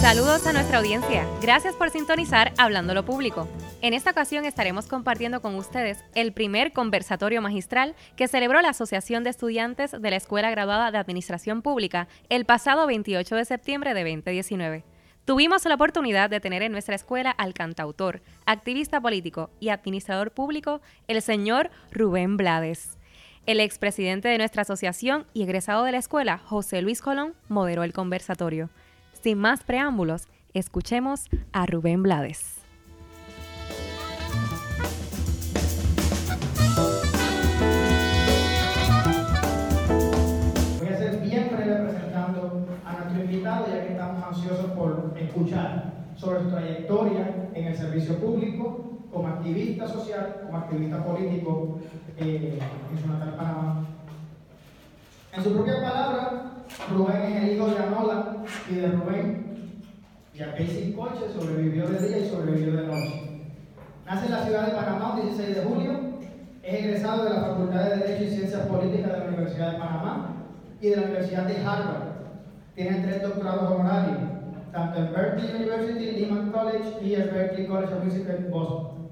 Saludos a nuestra audiencia. Gracias por sintonizar Hablando lo Público. En esta ocasión estaremos compartiendo con ustedes el primer conversatorio magistral que celebró la Asociación de Estudiantes de la Escuela Graduada de Administración Pública el pasado 28 de septiembre de 2019. Tuvimos la oportunidad de tener en nuestra escuela al cantautor, activista político y administrador público, el señor Rubén Blades. El expresidente de nuestra asociación y egresado de la escuela, José Luis Colón, moderó el conversatorio. Sin más preámbulos, escuchemos a Rubén Blades. Voy a ser bien breve presentando a nuestro invitado, ya que estamos ansiosos por escuchar sobre su trayectoria en el servicio público, como activista social, como activista político eh, en Panamá. En su propia palabra, Rubén es el hijo de Anola y de Rubén, y a sin coche sobrevivió de día y sobrevivió de noche. Nace en la ciudad de Panamá el 16 de julio, es egresado de la Facultad de Derecho y Ciencias Políticas de la Universidad de Panamá y de la Universidad de Harvard. Tiene tres doctorados honorarios, tanto en Berkeley University, Lehman College y el Berkeley College of Music en Boston.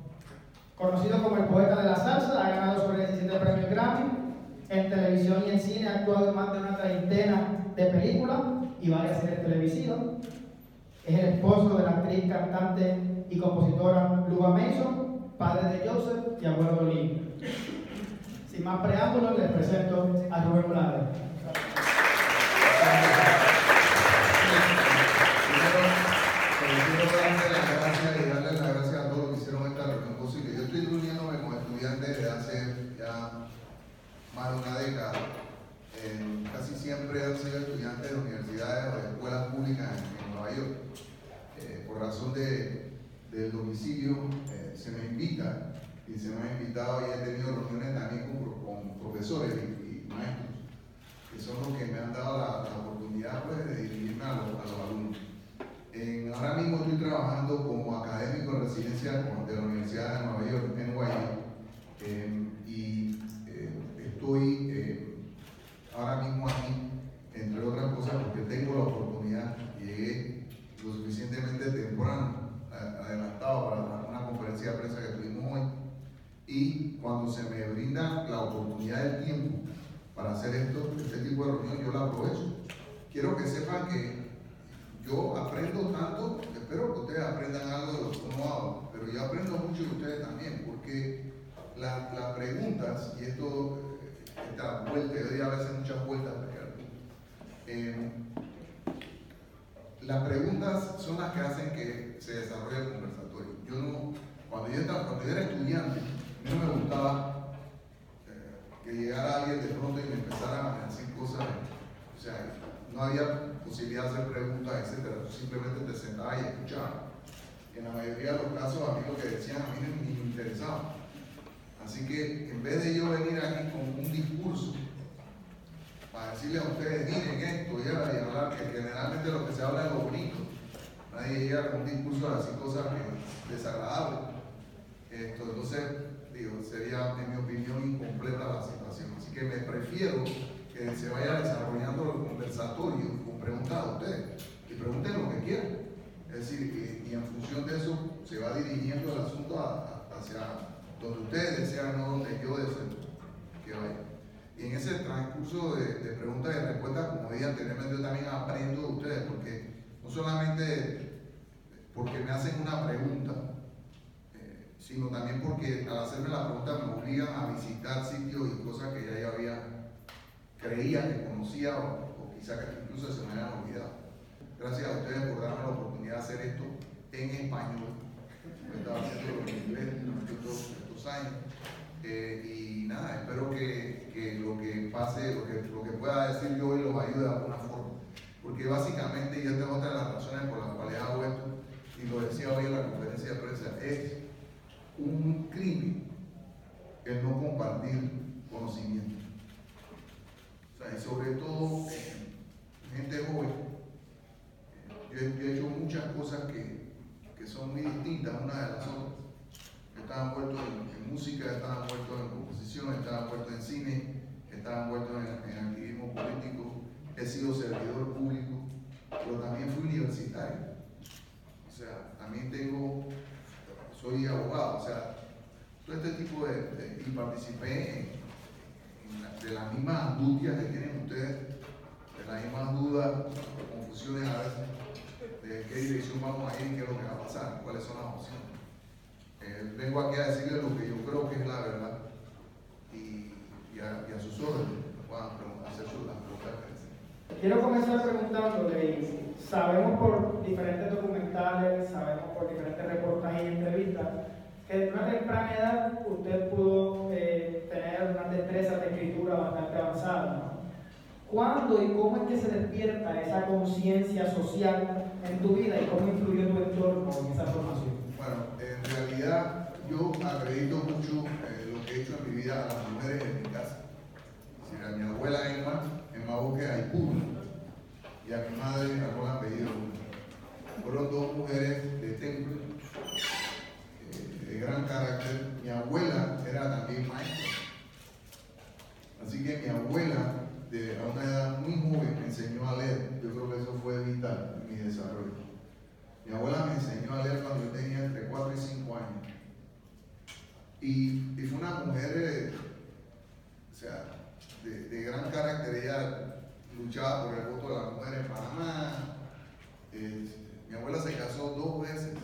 Conocido como el poeta de la salsa, ha ganado sobre 17 premios Grammy. En televisión y en cine ha actuado en más de una treintena de películas y varias series televisivas. Es el esposo de la actriz, cantante y compositora Luba Mason, padre de Joseph y abuelo de Lee. Sin más preámbulos, les presento a Rubén Blades. Primero, quiero darle las gracias y darle las gracias a todos los que hicieron esta reunión posible. Yo estoy reuniéndome con estudiantes desde hace ya más de una década. Eh, casi siempre han sido estudiantes de universidades o de escuelas públicas en, en Nueva York. Eh, por razón de, del domicilio, eh, se me invita y se me ha invitado y he tenido reuniones también con, con profesores y, y maestros que son los que me han dado la, la oportunidad pues, de dirigirme a los, a los alumnos. En- ahora mismo estoy trabajando como académico de residencia de la Universidad de Nueva York, NYU, eh, y eh, estoy eh, ahora mismo aquí, entre otras cosas, porque tengo la oportunidad, llegué lo suficientemente temprano, a- adelantado para la- una conferencia de prensa que tuvimos hoy, y cuando se me brinda la oportunidad del tiempo para hacer esto, este tipo de reunión, yo la aprovecho. Quiero que sepan que yo aprendo tanto, espero que ustedes aprendan algo de lo que uno habla, pero yo aprendo mucho de ustedes también, porque la- las preguntas, y esto, esta vuelta, yo doy a veces muchas vueltas, eh, las preguntas son las que hacen que se desarrolle el conversatorio. Yo no, cuando yo, estaba, cuando yo era estudiante, a mí no me gustaba eh, que llegara alguien de pronto y me empezara a decir cosas, o sea, no había posibilidad de hacer preguntas, etcétera. Tú simplemente te sentabas y escuchabas. En la mayoría de los casos, a mí lo que decían a mí ni me interesaba. Así que en vez de yo venir aquí con un discurso para decirle a ustedes, miren esto y hablar, que generalmente lo que se habla es lo bonito. Nadie llega con un discurso a decir cosas que- desagradables. Entonces, digo, sería, en mi opinión, incompleta la situación. Así que me prefiero que se vaya desarrollando el conversatorio con preguntas a ustedes y pregunten lo que quieran. Es decir, y, en función de eso se va dirigiendo el asunto hacia donde ustedes desean, no donde yo deseo que vaya. Y en ese transcurso de, preguntas y respuestas, como dije anteriormente, yo también aprendo de ustedes, porque no solamente porque me hacen una pregunta, sino también porque al hacerme la pregunta me obligan a visitar sitios y cosas que ya yo había creía que conocía o, o quizá que incluso se me habían olvidado. Gracias a ustedes por darme la oportunidad de hacer esto en español. Yo estaba haciendo en inglés durante estos, estos años. Eh, y nada, espero que, que lo que pase, lo que, lo que pueda decir yo hoy los ayude de alguna forma. Porque básicamente, y esta es otra de las razones por las cuales hago esto, y lo decía hoy en la conferencia de prensa, es un crimen el no compartir conocimiento. O sea, y sobre todo gente joven. Yo, he- hecho muchas cosas que, que son muy distintas una de las otras. Yo estaba envuelto en, en música, estaba envuelto en composición, estaba envuelto en cine, estaba envuelto en, en activismo político, he sido servidor público, pero también fui universitario. o sea, también tengo, soy abogado, o sea, todo este tipo de, y participé de las mismas angustias que tienen ustedes, de las mismas dudas, confusiones a veces, de qué dirección vamos a ir, qué es lo que va a pasar, cuáles son las opciones. Eh, vengo aquí a decirles lo que yo creo que es la verdad y, a, a, sus órdenes, puedan hacer sus preguntas. Quiero comenzar preguntándole, sabemos por diferentes documentales, sabemos por diferentes reportajes y entrevistas, que en una temprana edad usted pudo eh, tener una destreza de escritura bastante avanzada. ¿no? ¿Cuándo y cómo es que se despierta esa conciencia social en tu vida y cómo influyó tu entorno en esa formación? Bueno, en realidad yo acredito mucho eh, lo que he hecho en mi vida a las mujeres en mi casa. Si a mi abuela Emma, Emma Boque Aipur, y a mi madre Ramón Apellido. Fueron dos mujeres de templo de gran carácter. Mi abuela era también maestra. Así que mi abuela, de, a una edad muy joven, me enseñó a leer. Yo creo que eso fue vital en mi desarrollo. Mi abuela me enseñó a leer cuando yo tenía entre 4 y 5 años. Y, fue una mujer, eh, o sea, de, de, gran carácter. Ella luchaba por el voto de la mujer en Panamá. Eh, mi abuela se casó dos veces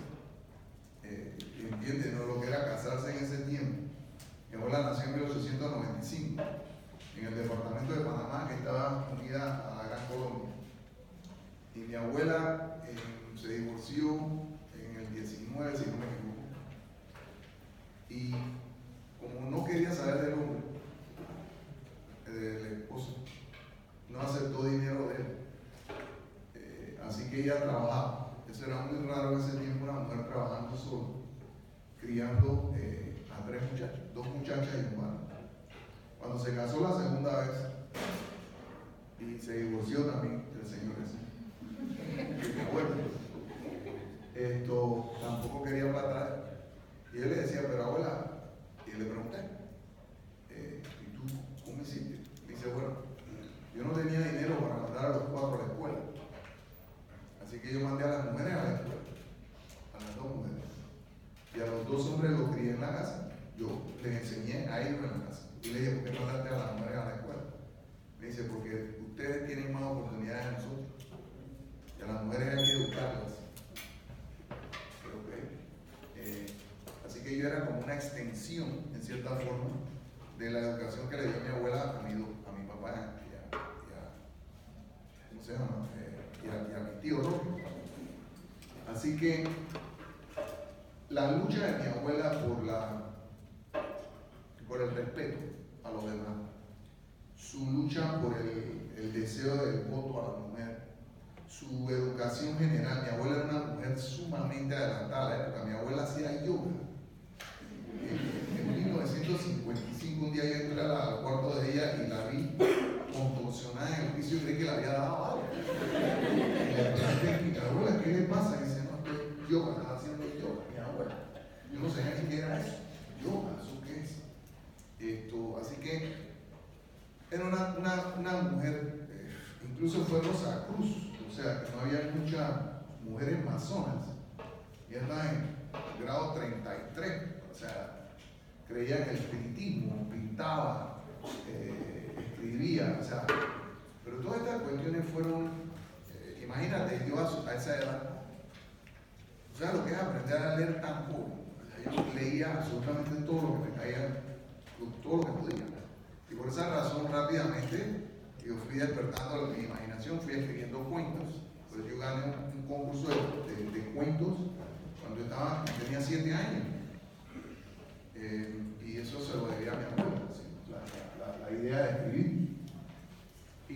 entiende ¿no? lo que era casarse en ese tiempo. Mi abuela nació en 1895 en el departamento de Panamá que estaba unida a la Gran Colombia. Y mi abuela eh, se divorció en el 19, si no me equivoco. Y como no quería saber del hombre, del esposo, no aceptó dinero de él. Eh, así que ella trabajaba. Eso era muy raro en ese tiempo, una mujer trabajando sola criando eh, a tres muchachos, dos muchachas y un. Cuando se casó la segunda vez y se divorció también del señor ese, esto tampoco quería para atrás. Y él le decía, pero abuela, y le pregunté, eh, ¿y tú cómo hiciste? Me dice, bueno, yo no tenía dinero para mandar a los cuatro a la escuela. Así que yo mandé a las mujeres a la escuela, a las dos mujeres y a los dos hombres los crié en la casa. Yo les enseñé a ellos en la casa. Y le dije, ¿por qué mandaste a las mujeres a la escuela? Me dice, porque ustedes tienen más oportunidades que nosotros. Y a las mujeres hay que educarlas. Eh, así que yo era como una extensión, en cierta forma, de la educación que le dio mi abuela a mi, a mi papá a. Eh, y, a, mi tío Así que la lucha de mi abuela por, la, por el respeto a los demás, su lucha por el, deseo del voto a la mujer, su educación general. Mi abuela era una mujer sumamente adelantada porque Mi abuela hacía yoga. En, 1955, un día yo entré al cuarto de ella y la vi en el piso y creí que la había dado algo. Y le pregunté, abuela, ¿qué le pasa? Dice, no, estoy yoga, yo no sé ni qué era eso. Yoga, ¿eso qué es? Esto, así que era una, una, una mujer, eh, incluso fue Rosa Cruz, o sea, no había muchas mujeres masonas. Y estaba en grado 33, o sea, creía en el espiritismo, pintaba, eh, escribía, o sea, todas estas cuestiones fueron, eh, imagínate, yo a, esa edad, o sea, lo que es aprender a leer tan poco yo leía absolutamente todo lo que me caía, todo lo que podía. Y por esa razón rápidamente yo fui despertando mi imaginación, fui escribiendo cuentos. Pues yo gané un, concurso de, cuentos cuando estaba, tenía siete años. Eh, y eso se lo debía a mi abuela, la, la, idea de escribir.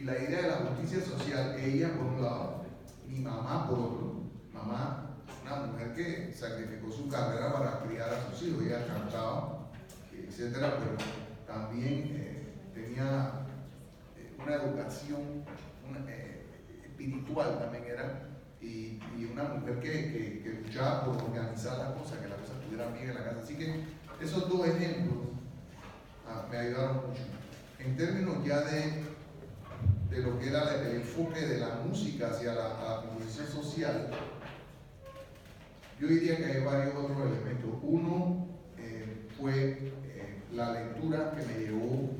La idea de la justicia social, ella por un lado, mi mamá por otro. Mamá una mujer que sacrificó su carrera para criar a sus hijos, ella cantaba, etcétera, pero también eh, tenía eh, una educación eh, espiritual también era, y, una mujer que, luchaba por organizar las cosas, que las cosas estuvieran bien en la casa. Así que esos dos ejemplos ah, me ayudaron mucho. En términos ya de, de lo que era el enfoque de la música hacia la, composición social, Yo diría que hay varios otros elementos. Uno eh, fue eh, la lectura que me llevó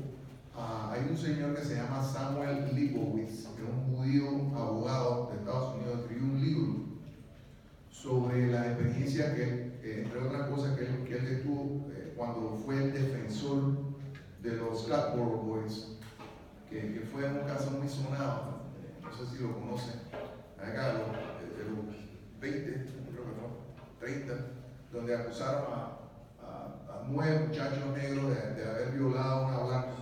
a... Hay un señor que se llama Samuel Leibowitz, que es un judío abogado de Estados Unidos, escribió un libro sobre la experiencia que, entre otras cosas, que él, que él tuvo cuando fue el defensor de los Blackboard Boys, que, que, fue un caso muy sonado, no sé si lo conocen, acá de los 20, creo que fue, 30, donde acusaron a, nueve muchachos negros de, de, haber violado a una blanca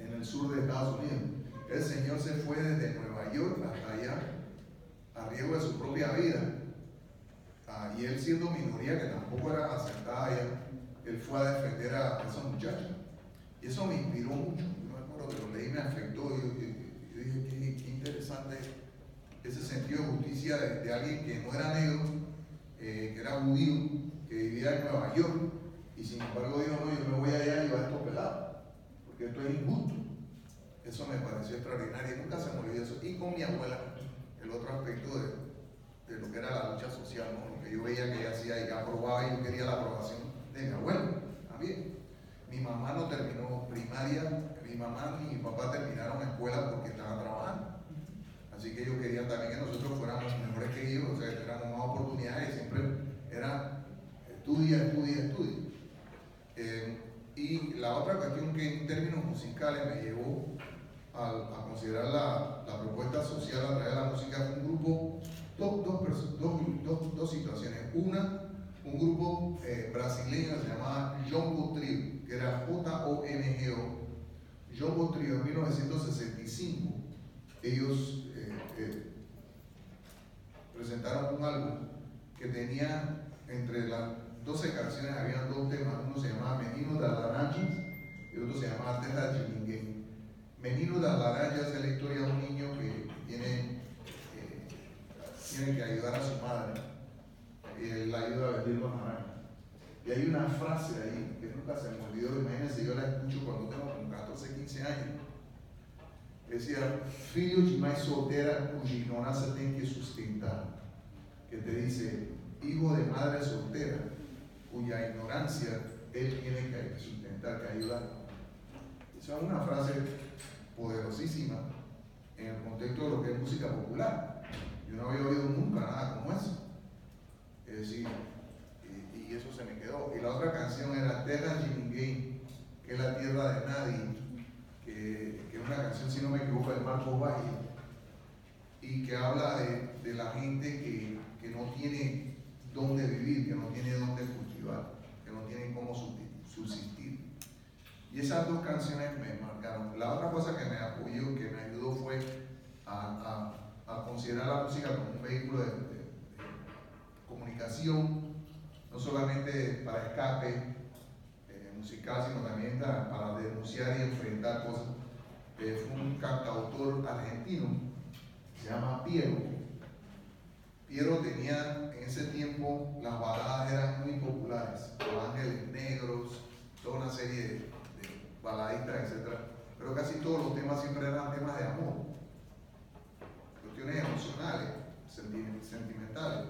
en el sur de Estados Unidos. El señor se fue desde Nueva York hasta allá a riesgo de su propia vida. Ah, y él siendo minoría, que tampoco era aceptada allá, él fue a defender a, esos muchachos. Y eso me inspiró mucho. Yo que lo leí, me afectó. Y yo, dije, qué, interesante ese sentido de justicia de, alguien que no era negro, eh, que era judío, que vivía en Nueva York. Y sin embargo dijo, no, yo me voy allá y llevar esto pelado, porque esto es injusto. Eso me pareció extraordinario nunca se me olvidó eso. Y con mi abuela, el otro aspecto de, de lo que era la lucha social, lo que yo veía que ella hacía y que aprobaba y yo quería la aprobación de mi abuelo también. Mi mamá no terminó primaria, mi mamá ni mi papá terminaron escuela porque estaban trabajando. Así que ellos querían también que nosotros fuéramos mejores que ellos, o sea, que tuviéramos más oportunidades, siempre era estudia, estudia, estudia. Eh, y la otra cuestión que en términos musicales me llevó a, considerar la, la, propuesta social a través de la música fue un grupo, dos, dos, dos, dos situaciones. Una, un grupo eh, brasileño se llamaba Jongo Trio, que era J-O-N-G-O. Jongo Trio en 1965, ellos eh, eh, presentaron un álbum que tenía entre las 12 canciones, había dos temas, uno se llamaba Menino de Laranjas y otro se llamaba Terra de Menino de Laranjas es la historia de un niño que tiene, tiene que ayudar a su madre la ayuda a vender los naranjas. Y hay una frase ahí que nunca se me olvidó, imagínense, yo la escucho cuando tengo 14, 15 años. Decía, filho de mãe soltera cuya ignorancia tiene que sustentar. Que te dice, hijo de madre soltera cuya ignorancia él tiene que sustentar, que ayudar. Esa es una frase poderosísima en el contexto de lo que es música popular. Yo no había oído nunca nada como eso. Es decir, y, eso se me quedó. Y la otra canción era Terra Gay, que es la tierra de nadie, que, es una canción, si no me equivoco, de Marco Valle, y que habla de, la gente que, no tiene dónde vivir, que no tiene dónde cultivar, que no tiene cómo subsistir. Y esas dos canciones me marcaron. La otra cosa que me apoyó, que me ayudó fue a, considerar la música como un vehículo de, comunicación, no solamente para escape eh, musical, sino también para denunciar y enfrentar cosas. Fue un cantautor argentino, se llama Piero. Piero tenía en ese tiempo, las baladas eran muy populares, Los Ángeles Negros, toda una serie de, baladistas, etc. Pero casi todos los temas siempre eran temas de amor, cuestiones emocionales, sentimentales.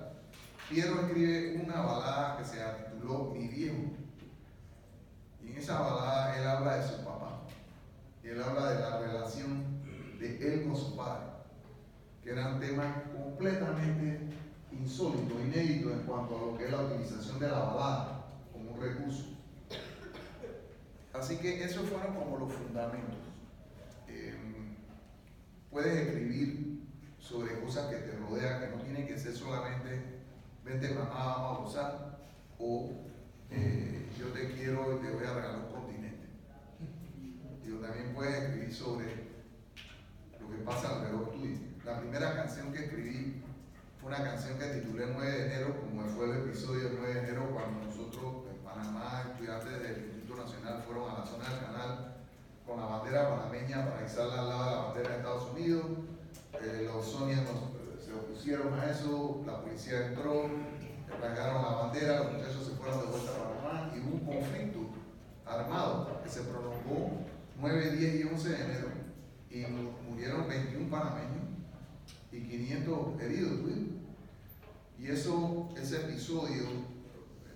Piero escribe una balada que se tituló Mi viejo. Y en esa balada él habla de su. Él habla de la relación de él con su padre. Que eran temas completamente insólitos, inéditos en cuanto a lo que es la utilización de la balada como un recurso. Así que esos fueron como los fundamentos. Em, puedes escribir sobre cosas que te rodean, que no tienen que ser solamente vente mamá, vamos a gozar, o eh, yo te quiero y te voy a regalar. También puedes escribir sobre lo que pasa alrededor tuyo. La primera canción que escribí fue una canción que titulé 9 de enero, como fue el episodio 9 de enero, cuando nosotros en Panamá, estudiantes del Instituto Nacional, fueron a la zona del canal con la bandera panameña para izarla al lado de la bandera de Estados Unidos. Eh, los sonios nos opusieron a eso, la policía entró, rasgaron la bandera, los muchachos se fueron de vuelta a Panamá y hubo un conflicto armado que se prolongó 9, 10 y 11 de enero y murieron 21 panameños y 500 heridos. Y eso, ese episodio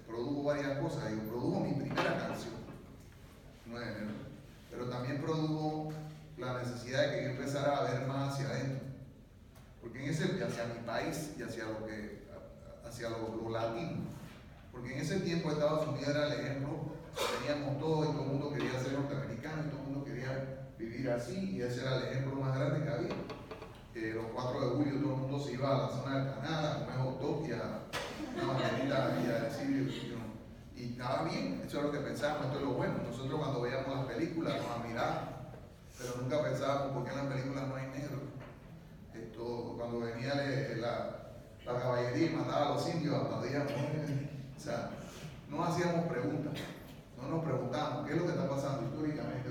produjo varias cosas. Yo produjo mi primera canción, 9 de enero, pero también produjo la necesidad de que yo empezara a ver más hacia adentro. Porque en ese, hacia mi país y hacia lo que, hacia lo, latino. Porque en ese tiempo Estados Unidos era el ejemplo, teníamos todo y todo el mundo quería ser norteamericano y todo vivir así y ese era el ejemplo más grande que había. Eh, los 4 de julio todo el mundo se iba a la zona del canal a comer hot y a una banderita y a y estaba bien, eso es lo que pensábamos, esto es lo bueno. Nosotros cuando veíamos las películas nos admirábamos, pero nunca pensábamos por qué en las películas no hay negro. Esto, cuando venía la, la caballería y mataba a los indios, aplaudíamos. O sea, no hacíamos preguntas, no nos preguntábamos qué es lo que está pasando históricamente,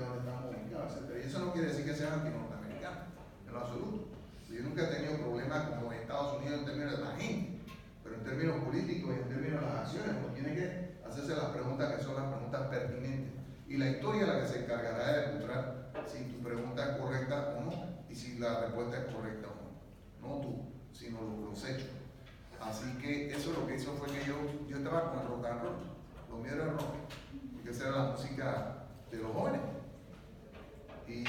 etc. Y eso no quiere decir que sean anti-norteamericanos, en lo absoluto. Yo nunca he tenido problemas como en Estados Unidos en términos de la gente, pero en términos políticos y en términos de las acciones, porque tiene que hacerse las preguntas que son las preguntas pertinentes. Y la historia es la que se encargará de demostrar si tu pregunta es correcta o no, y si la respuesta es correcta o no. No tú, sino los hechos. Así que eso lo que hizo fue que yo, yo estaba con el rock and roll, lo mío era rock, porque esa era la música de los jóvenes. Y,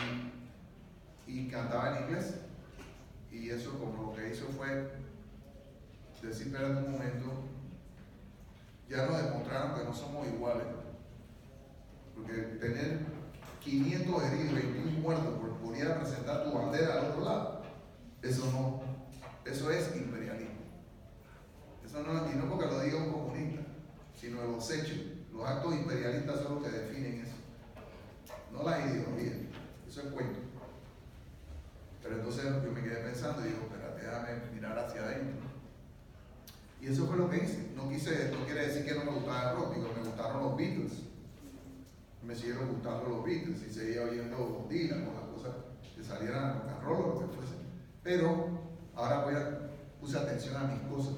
y cantaba en inglés. Y eso como lo que hizo fue decir, espérate un momento, ya nos demostraron que no somos iguales. Porque tener 500 heridos, 21 muertos por, a presentar tu bandera al otro lado, eso no, eso es imperialismo. Eso no, y no porque lo diga un comunista, sino los hechos. Los actos imperialistas son los que definen eso. No las ideologías. Eso es cuento. Pero entonces yo me quedé pensando y digo, espérate, déjame mirar hacia adentro y eso fue lo que hice. No quise, no quiere decir que no me gustaba el rock, digo, me gustaron los Beatles. Me siguieron gustando los Beatles y seguía oyendo Dylan o las cosas que salieran rock and roll o lo que fuese. Pero ahora voy a, puse atención a mis cosas,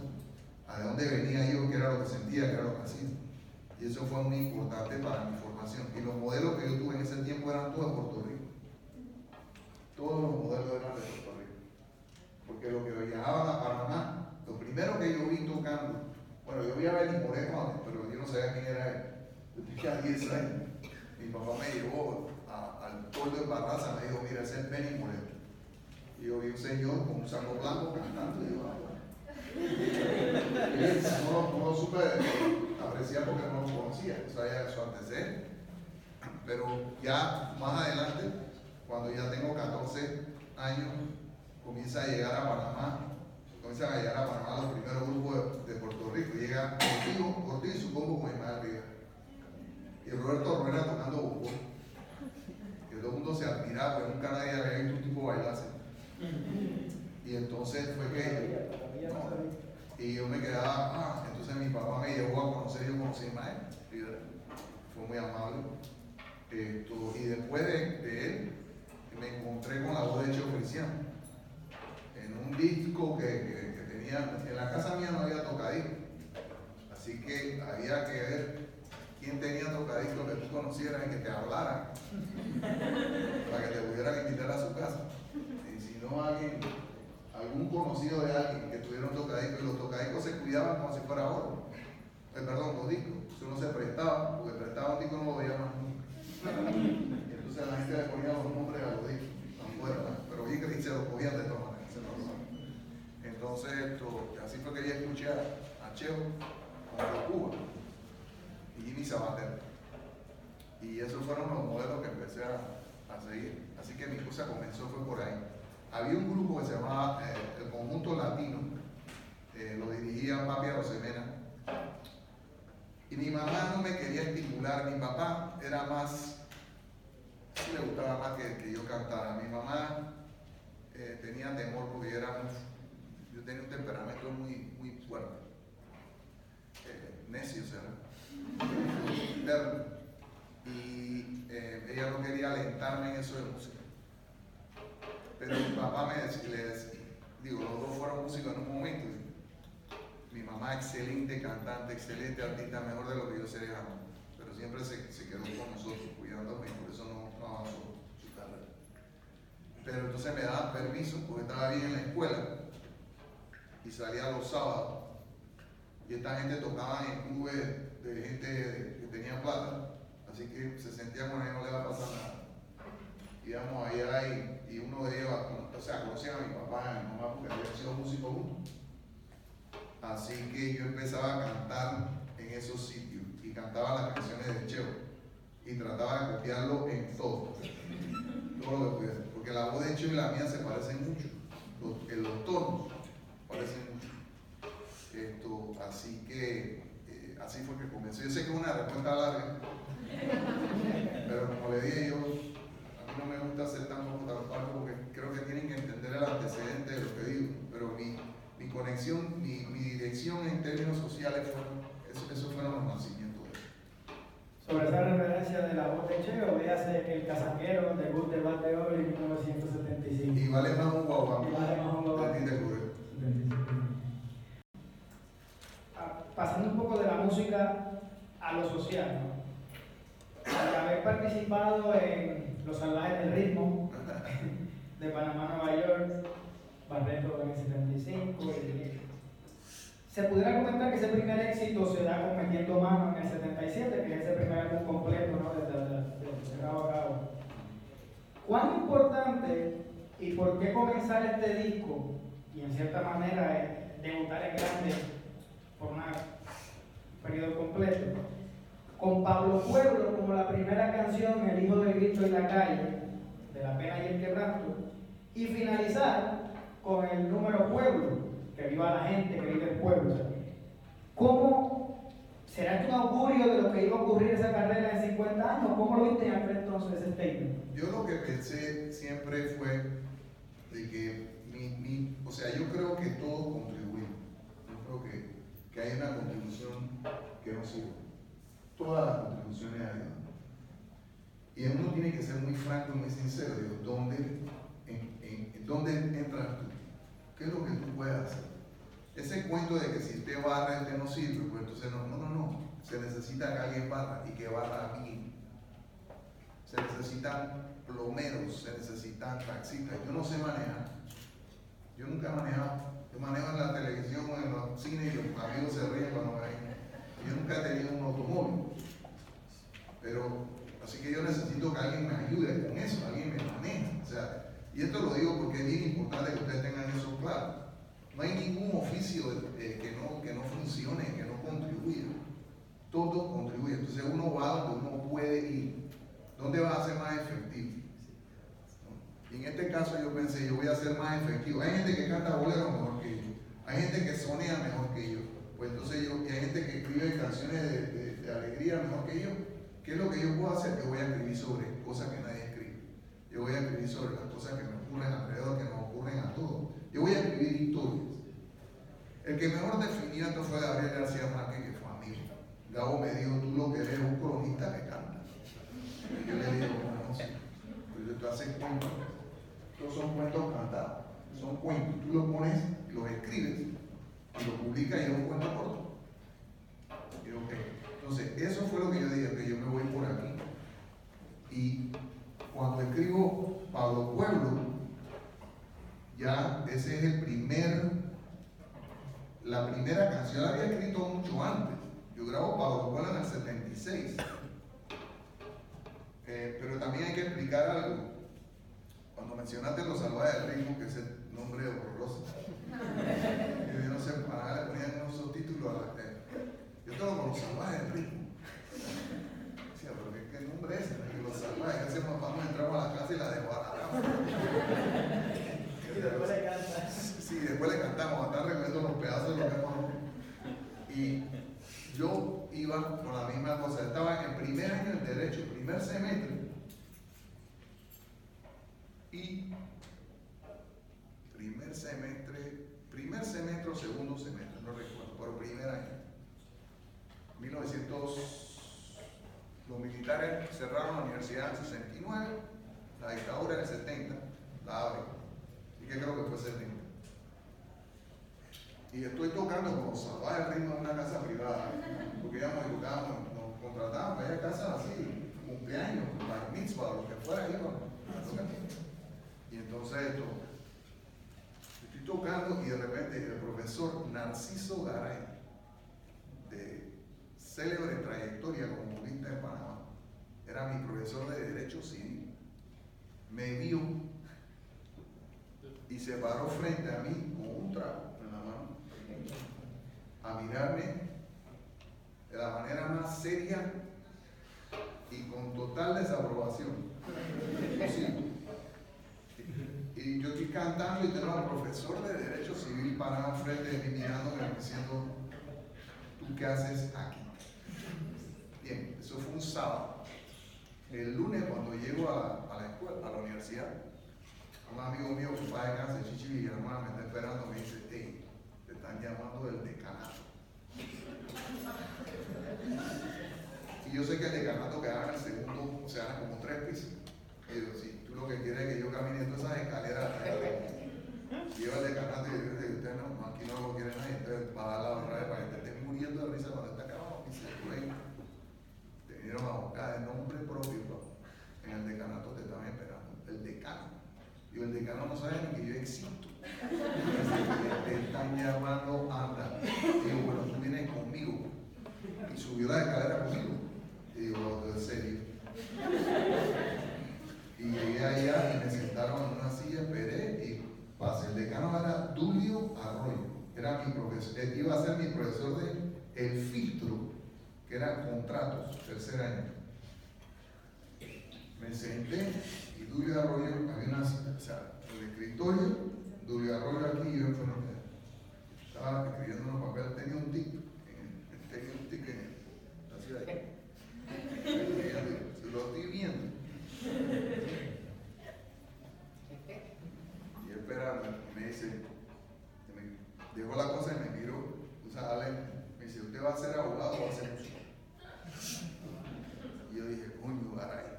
a de dónde venía yo, qué era lo que sentía, qué era lo que hacía. Y eso fue muy importante para mi formación. Y los modelos que yo tuve en ese tiempo eran todos de Puerto Rico. Todos los modelos eran de Puerto Rico. Porque los que viajaban a Panamá lo primero que yo vi tocando, bueno, yo vi a Benny Moreno pero yo no sabía quién era él. Yo tenía 10 años. Mi papá me llevó al pueblo de Barraza, me dijo, mira, ese es Benny Moreno. Y yo vi un señor con un saco blanco cantando. Y yo, ah, no, no, lo supe apreciar porque no lo conocía, eso sabía su antecedente. Pero ya más adelante, cuando ya tengo 14 años, comienza a llegar a Panamá comienzan a llegar a Panamá los primeros grupos de, Puerto Rico. Llega Cortijo, Cortijo y su combo con Ismael Rivera. Y Roberto Rueda tocando bombo. Que todo el mundo se admiraba, porque nunca nadie había visto un tipo bailarse. Y entonces fue que. y yo me quedaba, ah, entonces mi papá me llevó a conocer, yo conocí a Ismael Rivera. Fue muy amable. Y después de, de, él, me encontré con la voz de Cheo Cristiano un disco que, que, tenía, en la casa mía no había tocadisco, así que había que ver quién tenía tocadisco que tú conocieras y que te hablaran, para que te pudieran invitar a su casa. Y si no, alguien, algún conocido de alguien que tuviera un tocadisco, y los tocadiscos se cuidaban como si fuera oro. Eh, perdón, los discos. Eso no se prestaba, porque prestaba un disco no lo veía más nunca. Entonces la gente le ponía los nombres a los discos, pero vi que se los cogían de todas entonces, esto, así fue que yo escuché a, Cheo con Cuba y Jimmy Sabater. Y esos fueron los modelos que empecé a, seguir. Así que mi cosa comenzó fue por ahí. Había un grupo que se llamaba eh, El Conjunto Latino, eh, lo dirigía Papi Rosemena. Y mi mamá no me quería estimular, mi papá era más, le gustaba más que, yo cantara. Mi mamá eh, tenía temor porque era muy yo tenía un temperamento muy, muy fuerte, eh, necio, ¿sabes? Y eh, ella no quería alentarme en eso de música. Pero mi papá me decía, digo, los dos fueron músicos en un momento. Mi mamá, excelente cantante, excelente artista, mejor de lo que yo sería jamás. Pero siempre se, se, quedó con nosotros, cuidándome, y por eso no, su carrera. Pero entonces me daban permiso porque estaba bien en la escuela y salía los sábados Y esta gente tocaba en clubes de gente que tenía plata, así que se sentía con él, no le va a pasar nada. Íbamos allá y, y uno de ellos, o sea, conocía a mi papá y a mi mamá porque habían sido músicos juntos. Así que yo empezaba a cantar en esos sitios y cantaba las canciones de Cheo y trataba de copiarlo en todo, todo lo que pudiera, porque la voz de Cheo y la mía se parecen mucho, los, en los tonos parecen mucho. Esto, así que eh, así fue que comencé. Yo sé que es una respuesta larga, pero como le dije yo, a mí no me gusta hacer tan largo porque creo que tienen que entender el antecedente de lo que digo, pero mi, mi conexión, mi, mi, dirección en términos sociales fue, eso, eso fueron los nacimientos. Sobre esa referencia de la voz de Cheo, véase el casaquero de Good de Oro en 1975. Y vale más un guagua. Y vale más un te juro. pasando un poco de la música a lo social, ¿no? Al haber participado en Los Salvajes del Ritmo de Panamá, Nueva York, Barreto en el 75, se pudiera comentar que ese primer éxito se da con Metiendo Mano en el 77, que es ese primer álbum completo, ¿no? Desde, a cabo. ¿Cuán importante y por qué comenzar este disco y en cierta manera debutar en grande por un periodo completo. Con Pablo Pueblo como la primera canción, El Hijo del Grito en la calle, de la pena y el quebranto, y finalizar con el número Pueblo, que viva la gente, que vive el pueblo. ¿Cómo será esto un augurio de lo que iba a ocurrir esa carrera en 50 años? ¿Cómo lo viste en entonces ese statement? Yo lo que pensé siempre fue de que mi, mi, o sea, yo creo que todo contribuye. Yo creo que que hay una contribución que no sirve. Todas las contribuciones ayudan. Y uno tiene que ser muy franco y muy sincero. Digo, ¿dónde, en, ¿Dónde entras tú? ¿Qué es lo que tú puedes hacer? Ese cuento de que si te barra, este no sirve, pues entonces no, no, no, no. Se necesita que alguien barra y que barra bien. Se necesitan plomeros, se necesitan taxistas. Yo no sé manejar. Yo nunca he manejado yo manejo en la televisión, en los cines y los amigos se ríen cuando me ven. Yo nunca he tenido un automóvil. Pero, así que yo necesito que alguien me ayude con eso, alguien me maneje. O sea, y esto lo digo porque es bien importante que ustedes tengan eso claro. No hay ningún oficio eh, que, no, que no funcione, que no contribuya. Todo contribuye. Entonces uno va donde uno puede ir. ¿Dónde va a ser más efectivo? en este caso yo pensé, yo voy a ser más efectivo. Hay gente que canta bolero mejor que yo. Hay gente que sonea mejor que yo. Pues entonces yo, y hay gente que escribe canciones de, de, alegría mejor que yo. ¿Qué es lo que yo puedo hacer? Yo voy a escribir sobre cosas que nadie escribe. Yo voy a escribir sobre las cosas que me ocurren alrededor, que nos ocurren a todos. Yo voy a escribir historias. El que mejor definió esto fue Gabriel García Márquez, que fue amigo. Gabo me dijo, tú lo que eres un cronista que canta. Y yo le digo, no, no, pues tú haces cuentos son cuentos cantados, son cuentos. Tú los pones, los escribes y los publicas y es un cuento corto. Entonces, eso fue lo que yo dije, que yo me voy por aquí. Y cuando escribo Pablo Pueblo, ya ese es el primer, la primera canción, la había escrito mucho antes. Yo grabo Pablo Pueblo en el 76. Eh, pero también hay que explicar algo. Cuando mencionaste los salvajes del ritmo, que es el nombre horroroso, yo no sé, para nada le ponían unos subtítulos a la gente. Yo tengo con los salvajes del ritmo. Decía, pero ¿qué, qué nombre es? Los salvajes, ¿qué hacemos? Vamos, entramos a la casa y la desbaratamos. Después le cantamos. Sí, después le cantamos, hasta recogiendo los pedazos de lo que hemos. Y yo iba con la misma cosa. Estaba en primer año de Derecho, primer semestre y primer semestre, primer semestre o segundo semestre, no recuerdo, pero primer año. 1900, los militares cerraron la universidad en 69, la dictadura en el 70, la abren, y que creo que fue 70. Y estoy tocando con los salvajes ritmo en una casa privada, porque ya nos educamos, nos contrataban para ir a casa así, cumpleaños, para mitzvah, lo que fuera, y entonces esto, estoy tocando y de repente el profesor Narciso Garay, célebre trayectoria como jurista en Panamá. Era mi profesor de Derecho Civil. Me vio y se paró frente a mí con un trago en la mano a mirarme de la manera más seria y con total desaprobación Y yo estoy cantando y tengo al profesor de Derecho Civil parado frente de mí mirándome diciendo, ¿tú qué haces aquí? Bien, eso fue un sábado. El lunes cuando llego a la, escuela, a la universidad, un amigo mío que de casa, Chichi Villanueva, me está esperando, me dice, te están llamando del decanato. Y yo sé que el decanato quedaba en el segundo, o sea, como tres pisos. Y yo, si tú lo que quieres es que yo camine todas esas escaleras, lleva el decanato y yo digo, usted no, aquí no lo quiere nadie, entonces va a dar la barra para que te estés muriendo de risa cuando está acabado. Y se te vinieron a buscar el nombre propio, en el decanato te estaban esperando, el decano. Y el decano no sabe ni que yo existo. Te están llamando, anda. Y digo, bueno, tú vienes conmigo. Y subió la escalera conmigo. Y digo, en serio. Y llegué allá y me sentaron en una silla, esperé y pasé. El decano era Dulio Arroyo. Era mi profesor, él iba a ser mi profesor de el filtro, que eran contratos, tercer año. Me senté y Dulio Arroyo, había una, o sea, el escritorio, Dulio Arroyo aquí y yo enfrente. Estaba escribiendo unos papeles, tenía un tic, tenía un tic en la ciudad. Lo estoy viendo. Y espera, me dice, me dejó la cosa y me miró, o sea, Ale, me dice, ¿usted va a ser abogado o va a ser músico? Y yo dije, coño, garay.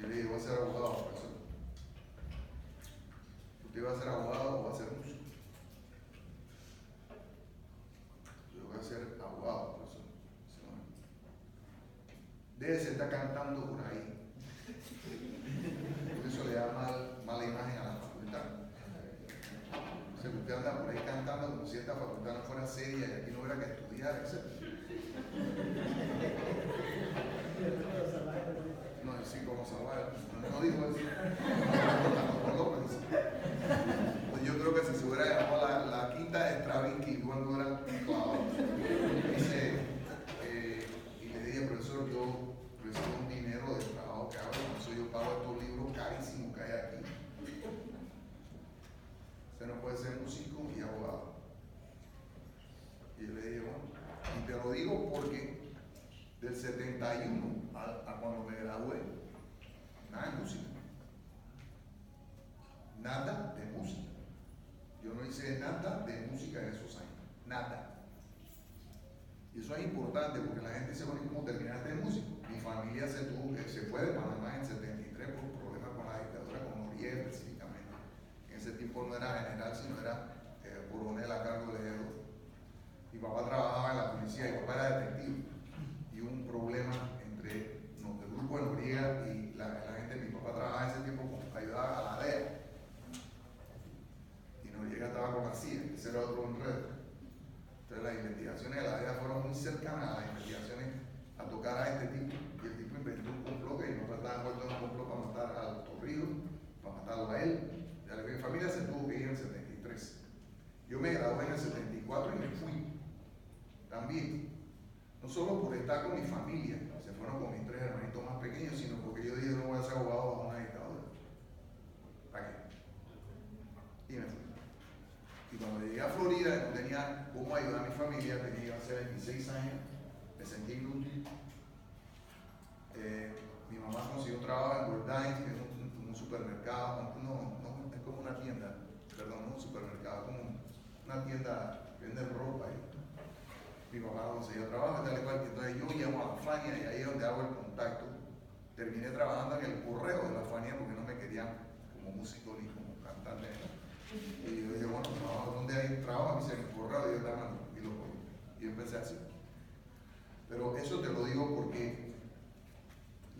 Yo le dije, voy a ser abogado, profesor. ¿Usted va a ser abogado o va a ser músico? Yo voy a ser abogado, profesor. Debe se está cantando por ahí. Por eso le da mal, mala imagen a la facultad. O sea, usted anda por ahí cantando como si esta facultad no fuera seria y aquí no hubiera que estudiar, etc. No, sí, como salvar. No, no dijo eso. Pues yo creo que si se hubiera llamado la, la quinta de Stravinsky, igual no era Dice, eh, y le dije, profesor, yo recibo un dinero del trabajo que hago, por eso yo pago estos libros carísimos que hay aquí. Usted no puede ser músico y abogado. Y yo le dije, bueno, y te lo digo porque del 71 a, a cuando me gradué, nada de música. Nada de música. Yo no hice nada de música en esos años. Nada. Y eso es importante porque la gente se pone como terminaste de músico. Mi familia se, tuvo, se fue de Panamá en 73 por problemas con la dictadura, con Noriega específicamente. En ese tiempo no era general, sino era eh, coronel a cargo de dedo. Mi papá trabajaba en la policía, mi papá era detective. Y un problema entre no, el grupo de Noriega y la, la, gente. Mi papá trabajaba en ese tiempo como ayudaba a la DEA. Y CIA, ese era otro enredo. Entonces las investigaciones de la DEA fueron muy cercanas a las investigaciones a tocar a este tipo. Y el tipo inventó un complot que papá estaba envuelto en un complot para matar a Torrido, para matarlo a él. Ya mi familia se tuvo que ir en el 73. Yo me gradué en el 74 y me fui. También. No solo por estar con mi familia, se fueron con mis tres hermanitos más pequeños, sino porque yo dije no voy a ser abogado bajo una dictadura. ¿Para qué? Y me fui. Y cuando llegué a Florida, no tenía cómo ayudar a mi familia, tenía hace 26 años, me sentí inútil. Eh, mi mamá consiguió trabajo en Gordines, que es un, un supermercado, no, no, es como una tienda, perdón, no un supermercado, como una tienda que vende ropa. Y mi mamá consiguió trabajo, tal y cual. Entonces yo llamo a la Fania y ahí es donde hago el contacto. Terminé trabajando en el correo de la Fania porque no me querían como músico ni como cantante. Y yo dije, bueno, ¿dónde hay trabajo? Me dice, en el correo, y yo y lo Y empecé así. Pero eso te lo digo porque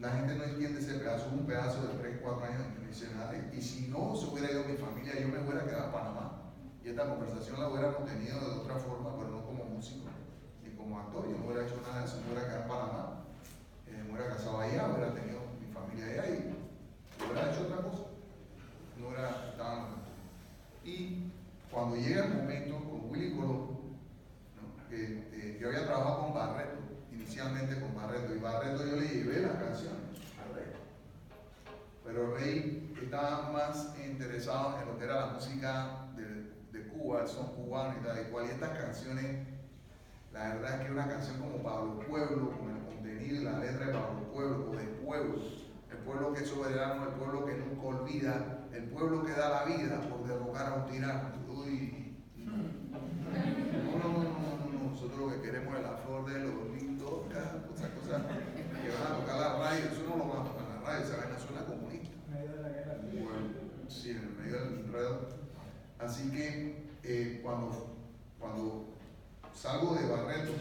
la gente no entiende ese pedazo, un pedazo de 3, 4 años el Y si no se hubiera ido mi familia, yo me hubiera quedado a Panamá. Y esta conversación la hubiéramos tenido de otra forma, pero no como músico. como actor, yo no hubiera hecho nada de eso, me hubiera quedado en Panamá, eh, me hubiera casado allá, hubiera tenido mi familia allá y hubiera hecho otra cosa, no hubiera estado Y cuando llega el momento con Willy Colón, eh, yo había trabajado con Barreto, inicialmente con Barreto, y Barreto yo le llevé las canciones a Rey. Pero Rey estaba más interesado en lo que era la música de, de Cuba, el son cubano y tal, y estas canciones, la verdad es que una canción como para los pueblos, con el contenido y la letra de para los pueblos, o de pueblo, el pueblo que es soberano, el pueblo que nunca olvida, el pueblo que da la vida por derrocar a un tirano. Uy, no, no, no, no, no, nosotros lo que queremos es la flor de los lindos, esas cosas que van a tocar la radio, eso no lo van a tocar en la radio, esa vaina suena comunista. Bueno, sí, en el medio del enredo. Así que eh, cuando, cuando salgo de Barreto,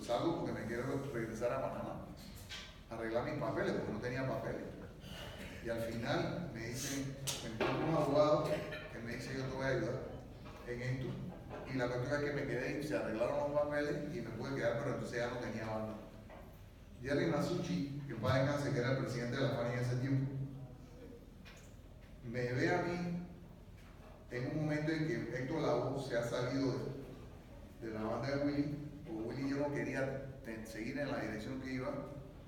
salgo porque me quiero regresar a Panamá, arreglar mis papeles, porque no tenía papeles. Y al final me dicen, me encuentro un abogado que me dice yo te voy a ayudar en esto. Y la cuestión es que me quedé y se arreglaron los papeles y me pude quedar, pero entonces ya no tenía banda. Jerry Masucci, que padre descansar, que era el presidente de la FANI en ese tiempo, me ve a mí en un momento en que Héctor Lavoe se ha salido de, de la banda de Willy, porque Willy yo no quería seguir en la dirección que iba,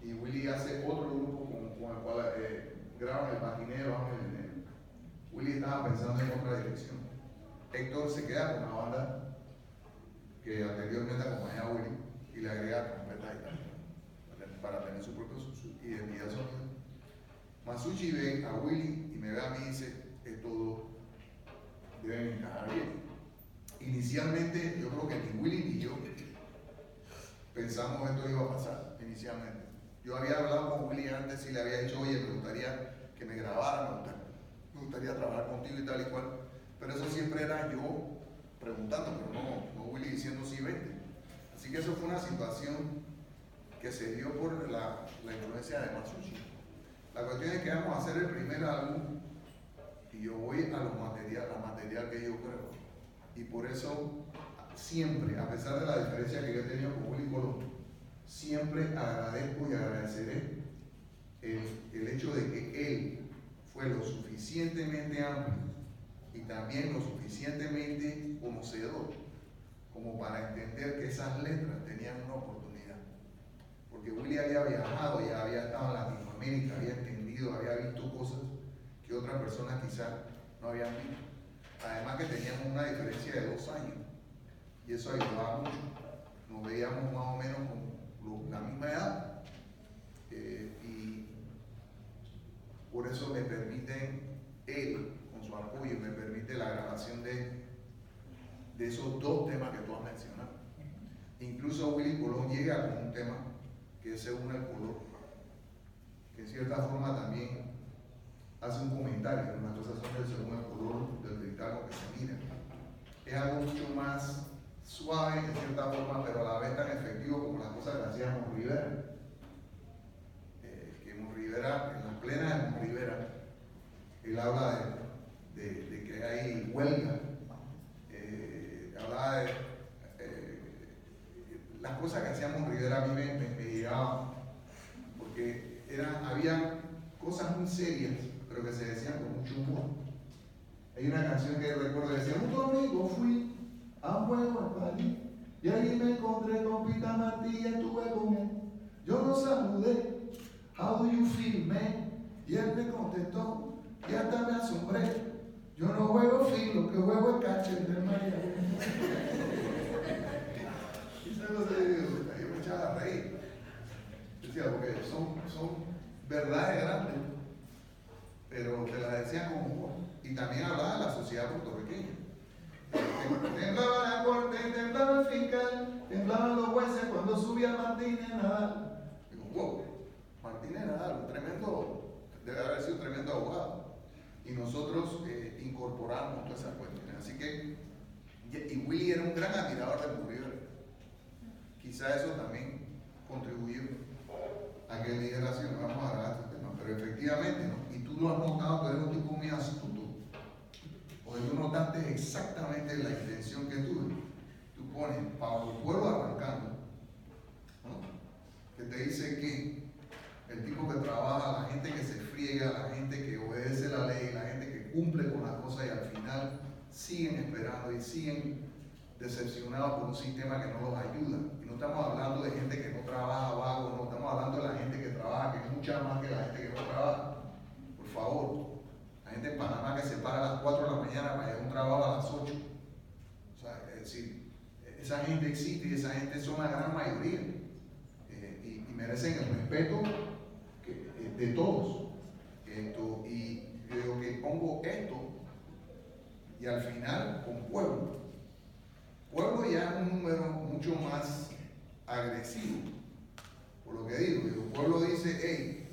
y Willy hace otro grupo con, con el cual eh, graban el patinero, Willy estaba pensando en otra dirección. Héctor se queda con una banda que anteriormente acompañaba a Willy y le agrega trompeta para tener su propia identidad sonora. Masucci ve a Willy y me ve a mí y dice, esto todo deben encajar bien. Inicialmente, yo creo que ni Willy ni yo pensamos esto iba a pasar, inicialmente. Yo había hablado con Willy antes y le había dicho, oye, me gustaría que me grabara, me gustaría, trabajar contigo y tal y cual. Pero eso siempre era yo preguntando, pero no, no Willy diciendo sí, vente. Así que eso fue una situación que se dio por la, la influencia de Masucci. La cuestión es que vamos a hacer el primer álbum y yo voy a lo material, a material que yo creo. Y por eso siempre, a pesar de la diferencia que yo he tenido con Willy Colón, siempre agradezco y agradeceré el, hecho de que él fue lo suficientemente amplio y también lo suficientemente conocedor como para entender que esas letras tenían una oportunidad. Porque Willy había viajado, ya había estado en Latinoamérica, había entendido, había visto cosas que otras personas quizás no habían visto. Además que teníamos una diferencia de dos años y eso ayudaba mucho. Nos veíamos más o menos la misma edad eh, y por eso me permiten él, con su apoyo, me permite la grabación de, esos dos temas que tú has mencionado. Incluso Willy Colón llega con un tema que es según el color, que en cierta forma también hace un comentario, unas cosas son el según el color del cristal que se mira. Es algo mucho más suave en cierta forma, pero a la vez tan efectivo como las cosas que hacía Rivera. Eh, que Rivera, en las plenas de Rivera, él habla de, de, que hay huelga, eh, hablaba de eh, las cosas que hacíamos Rivera a mí me, me llegaban, porque eran, había cosas muy serias, pero que se decían con mucho humor. Hay una canción que recuerdo que decía, un domingo fui un juego en y ahí me encontré con Pita Martí y estuve con él. Yo lo saludé, how do you feel, man? Y él me contestó, y hasta me asombré. Yo no juego filo, lo que juego es caché del María. y se lo digo, yo me echaba a reír. Decía, porque son, son verdades grandes, pero te las decía con humor. Y también hablaba de la sociedad puertorriqueña. Temblaba la corte, temblaba el fiscal, temblaban los jueces cuando subía Martínez Nadal. Digo, wow, Martínez Nadal, un tremendo, debe haber sido un tremendo abogado. Y nosotros eh, incorporamos todas esas cuestiones. Así que, y Willy era un gran admirador de Murriel. Quizá eso también contribuyó a que él dijera no vamos a de este tema. Pero efectivamente, ¿no? y tú lo has notado, tú eres un tipo muy astuto porque tú notaste exactamente la intención que tuve. Tú pones el pueblo arrancando te dice que el tipo que trabaja, la gente que se friega, la gente que obedece la ley, la gente que cumple con las cosas y al final siguen esperando y siguen decepcionados por un sistema que no los ayuda. Y no estamos hablando de gente que no trabaja vago, no estamos hablando de la gente que trabaja, que es mucha más que la gente que no trabaja. Por favor, gente en Panamá que se para a las 4 de la mañana para ir a un trabajo a las 8. O sea, es decir, esa gente existe y esa gente son la gran mayoría. Eh, y, merecen el respeto eh, de todos. Esto, y yo que pongo esto y al final con pueblo. Pueblo ya es un número mucho más agresivo. Por lo que digo, el pueblo dice, hey,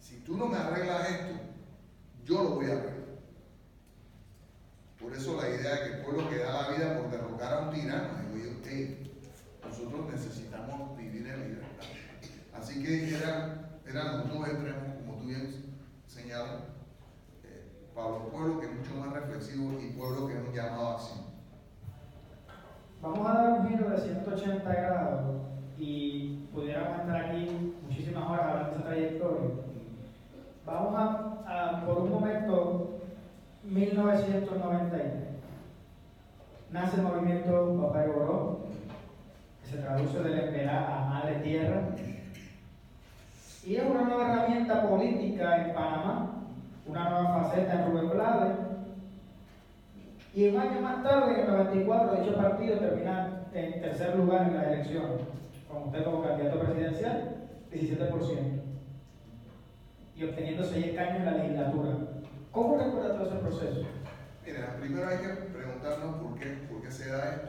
si tú no me arreglas esto, yo lo voy a arreglar. Por eso la idea de que el pueblo que da la vida por derrocar a un tirano, digo yo, hey, nosotros necesitamos vivir en libertad. Así que eran, eran los dos extremos, como tú bien señalas, eh, para los pueblos que es mucho más reflexivo y pueblos que es un llamado a acción. Vamos a dar un giro de 180 grados y pudiéramos estar aquí muchísimas horas hablando de esa trayectoria. Vamos a, por un momento, 1993. Nace el movimiento Papá Goró, que se traduce del Emberá a Madre Tierra. Y es una nueva herramienta política en Panamá, una nueva faceta en Rubén Blades y un año más tarde, en el 94, dicho partido termina en tercer lugar en la elección, con usted como candidato presidencial, 17%, y obteniendo 6 escaños en la legislatura. ¿Cómo recuerda todo ese proceso? Mira, primero hay que preguntarnos por qué, por qué se da esto.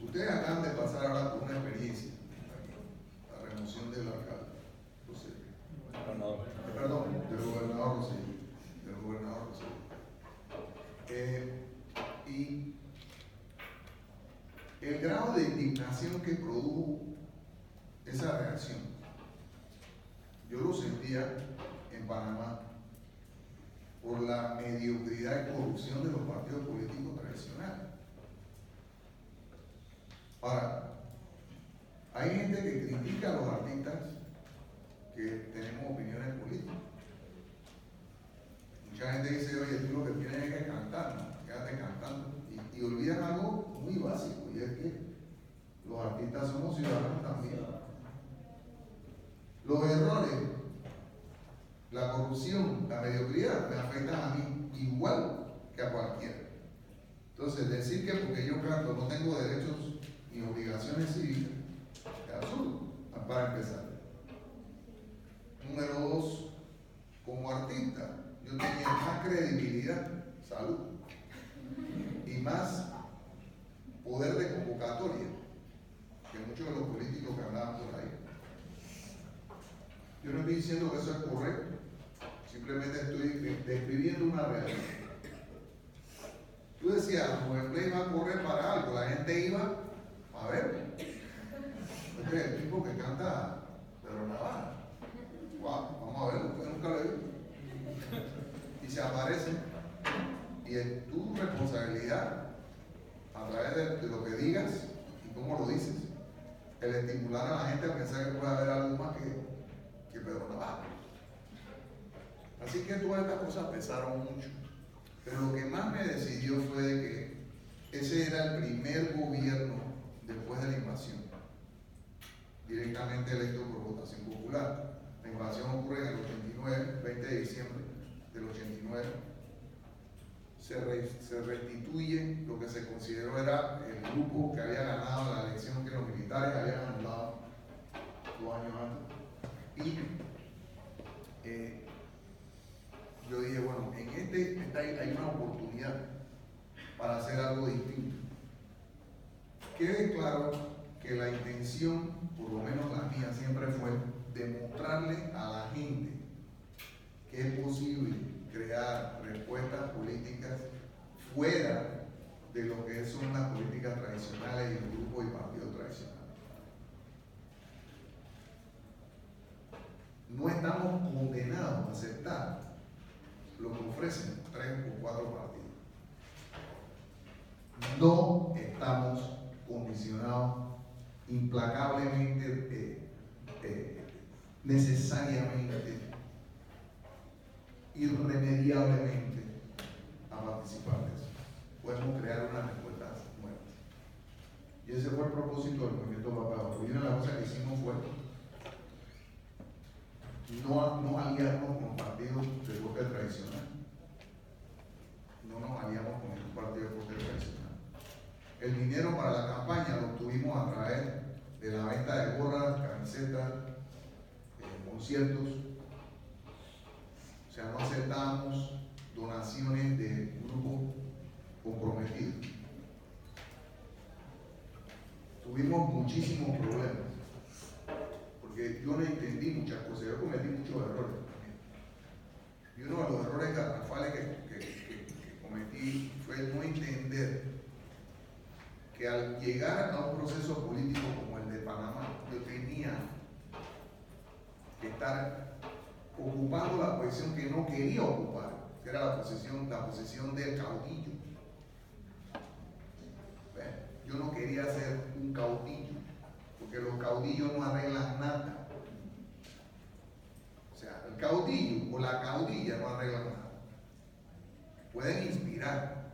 Ustedes acaban de pasar ahora por una experiencia, la remoción del alcalde, José. Perdón, del gobernador José. Del gobernador José. Eh, y el grado de indignación que produjo esa reacción, yo lo sentía en Panamá por la mediocridad y corrupción de los partidos políticos tradicionales. Ahora, hay gente que critica a los artistas que tenemos opiniones políticas. Mucha gente dice, oye, tú lo que tienes es que cantar, ¿no? quédate cantando. Y, y, olvidan algo muy básico, y es que los artistas somos ciudadanos también. Los errores, la corrupción, la mediocridad me afectan a mí igual que a cualquiera. Entonces, decir que porque yo canto no tengo derechos ni obligaciones civiles es absurdo, para empezar. Número dos, como artista, yo tenía más credibilidad, salud, y más poder de convocatoria que muchos de los políticos que andaban por ahí. Yo no estoy diciendo que eso es correcto, simplemente estoy describiendo una realidad. Tú decías, Rubén Play va a correr para algo, la gente iba a ver. Este es el tipo que canta Pedro Navarra. Wow, vamos a verlo, nunca lo he visto y se aparecen. Y es tu responsabilidad, a través de, lo que digas y cómo lo dices, el estimular a la gente a pensar que puede haber algo más que Pedro. Así que todas estas cosas pesaron mucho. Pero lo que más me decidió fue que ese era el primer gobierno después de la invasión, directamente electo por votación popular. La invasión ocurre en el 89, 20 de diciembre del 89, se, se restituye lo que se consideró era el grupo que había ganado la elección que los militares habían anulado dos años antes. Y eh, yo dije, bueno, en este hay una oportunidad para hacer algo distinto. Quede claro que la intención, por lo menos la mía, siempre fue demostrarle a la gente que es posible crear respuestas políticas fuera de lo que son las políticas tradicionales y el grupo y partido tradicional. No estamos condenados a aceptar lo que ofrecen tres o cuatro partidos. No estamos condicionados implacablemente eh, necesariamente, irremediablemente a participar de eso. Podemos crear unas respuestas nuevas. Y ese fue el propósito del movimiento Papá. Una de las cosas que hicimos fue no, no aliarnos con partidos de bloque tradicional. No nos aliamos con ningún partido de bloque tradicional. El dinero para la campaña lo obtuvimos a través de la venta de gorras, camisetas, eh, conciertos. O sea, no aceptamos donaciones de grupos comprometidos. Tuvimos muchísimos problemas porque yo no entendí muchas cosas, yo cometí muchos errores también. Y uno de los errores garrafales que, cometí fue no entender que al llegar a un proceso político como el de Panamá, yo tenía que estar ocupando la posición que no quería ocupar, que era la posición, la posición del caudillo. Yo no quería ser un caudillo que los caudillos no arreglan nada. O sea, el caudillo o la caudilla no arreglan nada. Pueden inspirar,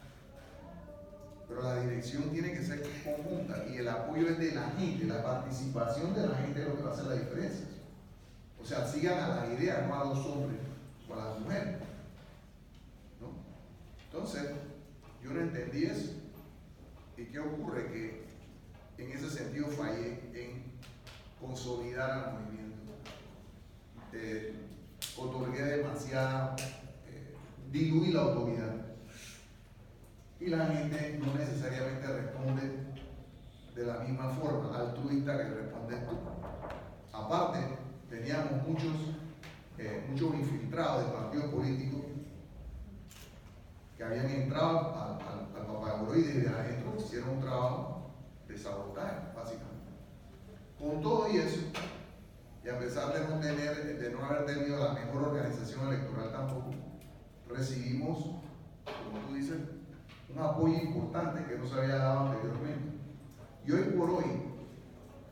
pero la dirección tiene que ser conjunta y el apoyo es de la gente, la participación de la gente es lo que va a hacer la diferencia. O sea, sigan a la idea, no a los hombres o a las mujeres. ¿no? Entonces, yo no entendí eso. ¿Y qué ocurre? Que en ese sentido fallé en consolidar al movimiento. Eh, otorgué demasiado, eh, diluí la autoridad. Y la gente no necesariamente responde de la misma forma altruista que respondes tú. Aparte, teníamos muchos, eh, muchos infiltrados de partidos políticos que habían entrado al, al, al y desde adentro hicieron un trabajo sabotaje, básicamente. Con todo y eso, y a pesar de no, tener, de no haber tenido la mejor organización electoral tampoco, recibimos, como tú dices, un apoyo importante que no se había dado anteriormente. Y hoy por hoy,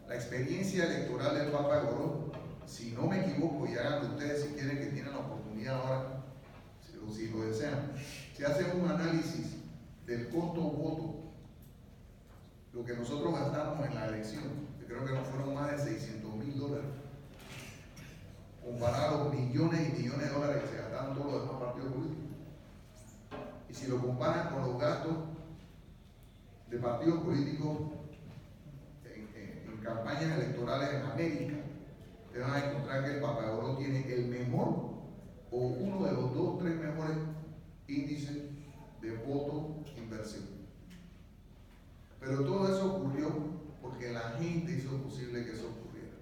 la experiencia electoral del Papa Goró, si no me equivoco, y hagan ustedes si quieren que tienen la oportunidad ahora, si si lo desean, se hace un análisis del costo-voto lo que nosotros gastamos en la elección, creo que no fueron más de 600 mil dólares, comparado a millones y millones de dólares que se gastaron todos los demás partidos políticos. Y si lo comparan con los gastos de partidos políticos en, campañas electorales en América, te van a encontrar que el Oro tiene el mejor o uno de los dos, tres mejores índices de voto inversión. Pero todo eso ocurrió porque la gente hizo posible que eso ocurriera.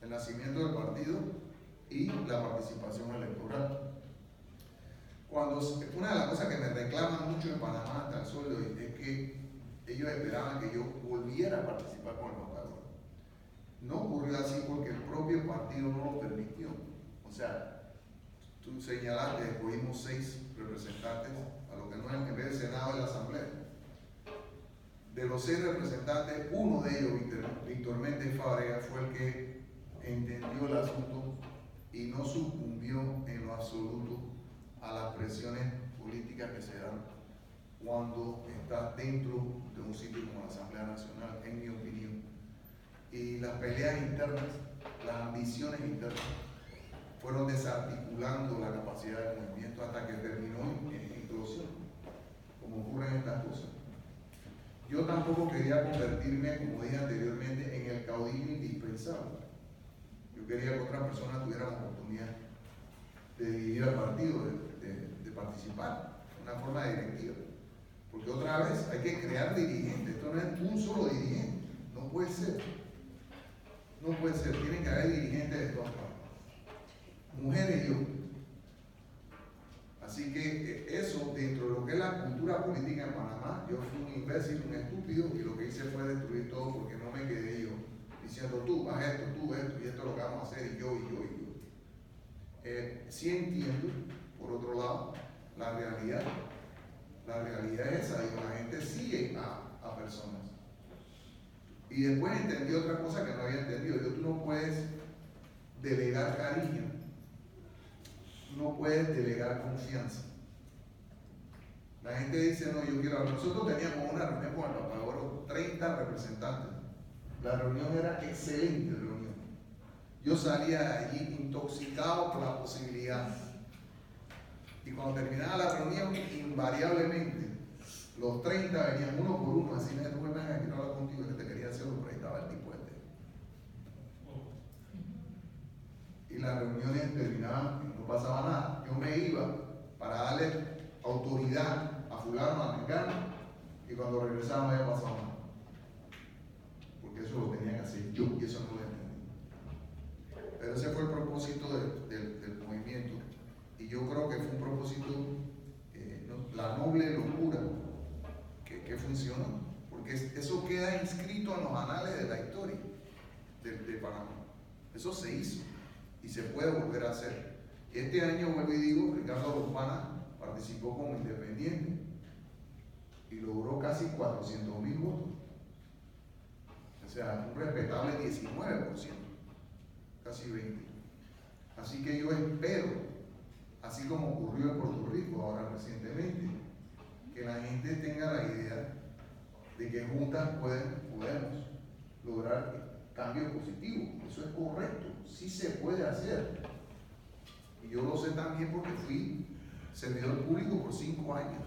El nacimiento del partido y la participación electoral. Cuando, una de las cosas que me reclaman mucho en Panamá hasta el sol de hoy es que ellos esperaban que yo volviera a participar con el Papagoro. No ocurrió así porque el propio partido no lo permitió. O sea, tú señalaste, escogimos seis representantes a lo que no es en vez del Senado y la Asamblea de los seis representantes, uno de ellos, Víctor Méndez Fábrega, fue el que entendió el asunto y no sucumbió en lo absoluto a las presiones políticas que se dan cuando está dentro de un sitio como la Asamblea Nacional, en mi opinión. Y las peleas internas, las ambiciones internas, fueron desarticulando la capacidad del movimiento hasta que terminó en explosión, como ocurre en estas cosas. Yo tampoco quería convertirme, como dije anteriormente, en el caudillo indispensable. Yo quería que otras personas tuvieran oportunidad de dirigir al partido, de, participar, de una forma directiva. Porque otra vez hay que crear dirigentes. Esto no es un solo dirigente. No puede ser. No puede ser. Tienen que haber dirigentes de todas partes. Mujeres y hombres. Así que eh, eso, dentro de lo que es la cultura política en Panamá, yo fui un imbécil, un estúpido, y lo que hice fue destruir todo porque no me quedé yo diciendo tú, haz esto, tú, esto, y esto es lo que vamos a hacer, y yo, y yo, y yo. Eh, sí entiendo, por otro lado, la realidad. La realidad es esa, digo, la gente sigue a, a personas. Y después entendí otra cosa que no había entendido. Yo, tú no puedes delegar cariño, no puedes delegar confianza. La gente dice, no, yo quiero Nosotros teníamos una reunión con el Papagoro, 30 representantes. La reunión era excelente reunión. Yo salía allí intoxicado por la posibilidad. Y cuando terminaba la reunión, invariablemente, los 30 venían uno por uno, así me tú aquí no hablar contigo, que te quería hacerlo, pero ahí el tipo este. Y las reuniones terminaban, no pasaba nada. Yo me iba para darle autoridad a fulano, a mexicano, y cuando regresaba no había pasado nada. Porque eso lo tenía que hacer yo, y eso no lo entendí. Pero ese fue el propósito del movimiento. Y yo creo que fue un propósito, eh, la noble locura que, que funcionó. Porque eso queda inscrito en los anales de la historia de Panamá. Eso se hizo y se puede volver a hacer. Este año, vuelvo y digo, Ricardo Lopana participó como independiente y logró casi 400 mil votos. O sea, un respetable 19%, casi 20%. Así que yo espero, así como ocurrió en Puerto Rico ahora recientemente, que la gente tenga la idea de que juntas pueden, podemos lograr cambios positivos. Eso es correcto, sí se puede hacer. Yo lo sé también porque fui servidor público por cinco años.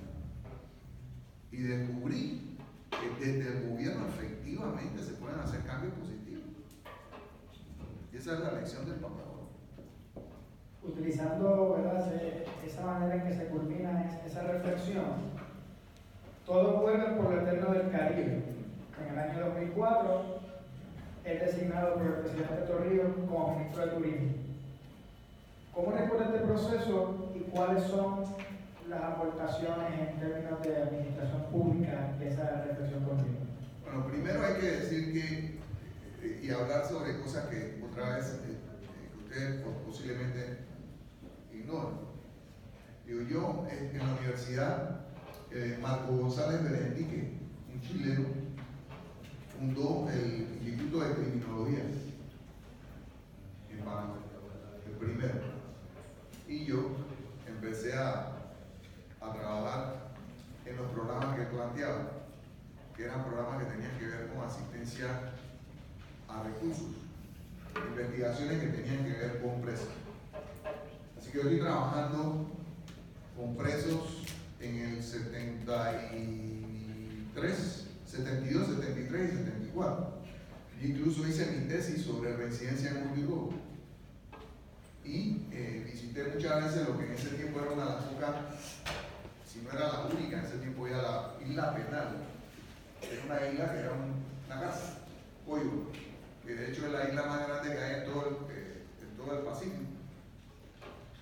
Y descubrí que desde el gobierno efectivamente se pueden hacer cambios positivos. Y esa es la lección del Papa. Utilizando esa manera en que se culmina esa reflexión, todo vuelve por el eterno del Caribe. En el año 2004 es designado por el presidente Torrijos como ministro de Turismo. ¿Cómo recuerda este proceso cuáles son las aportaciones en términos de administración pública de esa reflexión continua? Bueno, primero hay que decir que eh, y hablar sobre cosas que otra vez eh, que ustedes posiblemente ignoran. Digo, yo en la universidad, eh, Marco González Berendique, un chileno, fundó el Instituto de Criminología el primero. Y yo empecé a, trabajar en los programas que planteaba, que eran programas que tenían que ver con asistencia a recursos, investigaciones que tenían que ver con presos. Así que yo estoy trabajando con presos en el 73, 72, 73 y 74. incluso hice mi tesis sobre reincidencia en Urbigo y eh, visité muchas veces lo que en ese tiempo era una de las pocas, si no era la única, en ese tiempo era la isla penal. Era una isla que era una casa, Pollo, que de hecho es la isla más grande que hay en todo el, eh, en todo el Pacífico.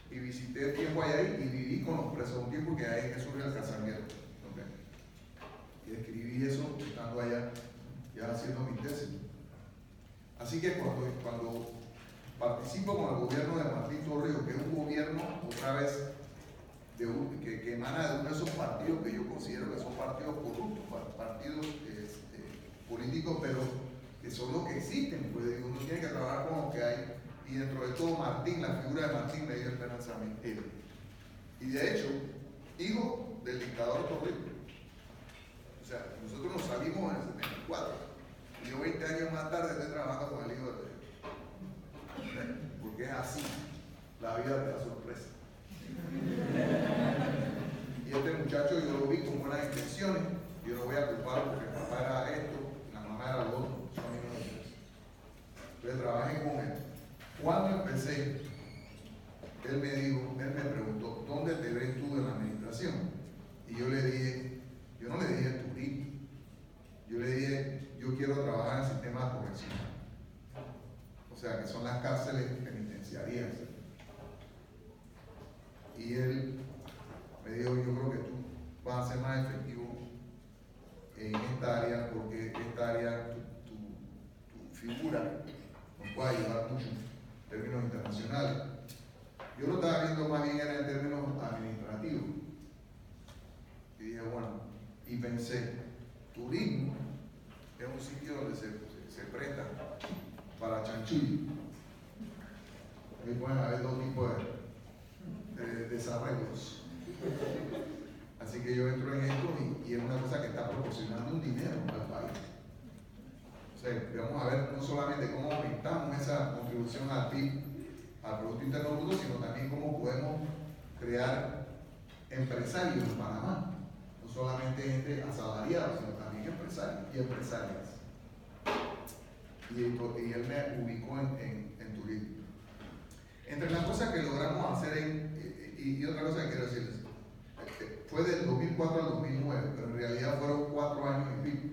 Y visité tiempo allá y viví con los presos un tiempo que hay en Jesús el Casamiento. Y escribí eso estando allá, ya haciendo mi tesis. Así que cuando, cuando participo con el gobierno de Martín Torrijos, que es un gobierno, otra vez, que, emana de uno de esos partidos que yo considero que son partidos corruptos, partidos este, políticos, pero que son los que existen, pues uno tiene que trabajar con lo que hay. Y dentro de todo, Martín, la figura de Martín me dio esperanza a. Y de hecho, hijo del dictador Torrijos. O sea, nosotros nos salimos en el 74. Y yo 20 años más tarde estoy trabajando con el hijo de porque es así, la vida de la sorpresa. Y este muchacho yo lo vi con buenas intenciones, yo no voy a culpar porque el papá era esto, la mamá era lo otro, son Entonces trabajé con él. Cuando empecé, él me dijo, él me preguntó, ¿dónde te ves tú en la administración? Y yo le dije, yo no le dije turismo, yo le dije, yo quiero trabajar en el sistema de corrección o sea, que son las cárceles penitenciarias. Y él me dijo, yo creo que tú vas a ser más efectivo en esta área porque esta área, tu, figura nos puede ayudar mucho en términos internacionales. Yo lo estaba viendo más bien en términos administrativos. Y dije, bueno, y pensé, turismo es un sitio donde se, se presta para chanchullo. Aquí pueden haber dos tipos de, desarrollos. Así que yo entro en esto y, y, es una cosa que está proporcionando un dinero al país. O sea, vamos a ver no solamente cómo aumentamos esa contribución al PIB, al Producto Interno Bruto, sino también cómo podemos crear empresarios en Panamá. No solamente gente asalariada, sino también empresarios y empresarias. Y, él me ubicó en, en, turismo. Entre las cosas que logramos hacer, en, y, y, otra cosa que quiero decirles, eh, fue del 2004 al 2009, pero en realidad fueron cuatro años y pico.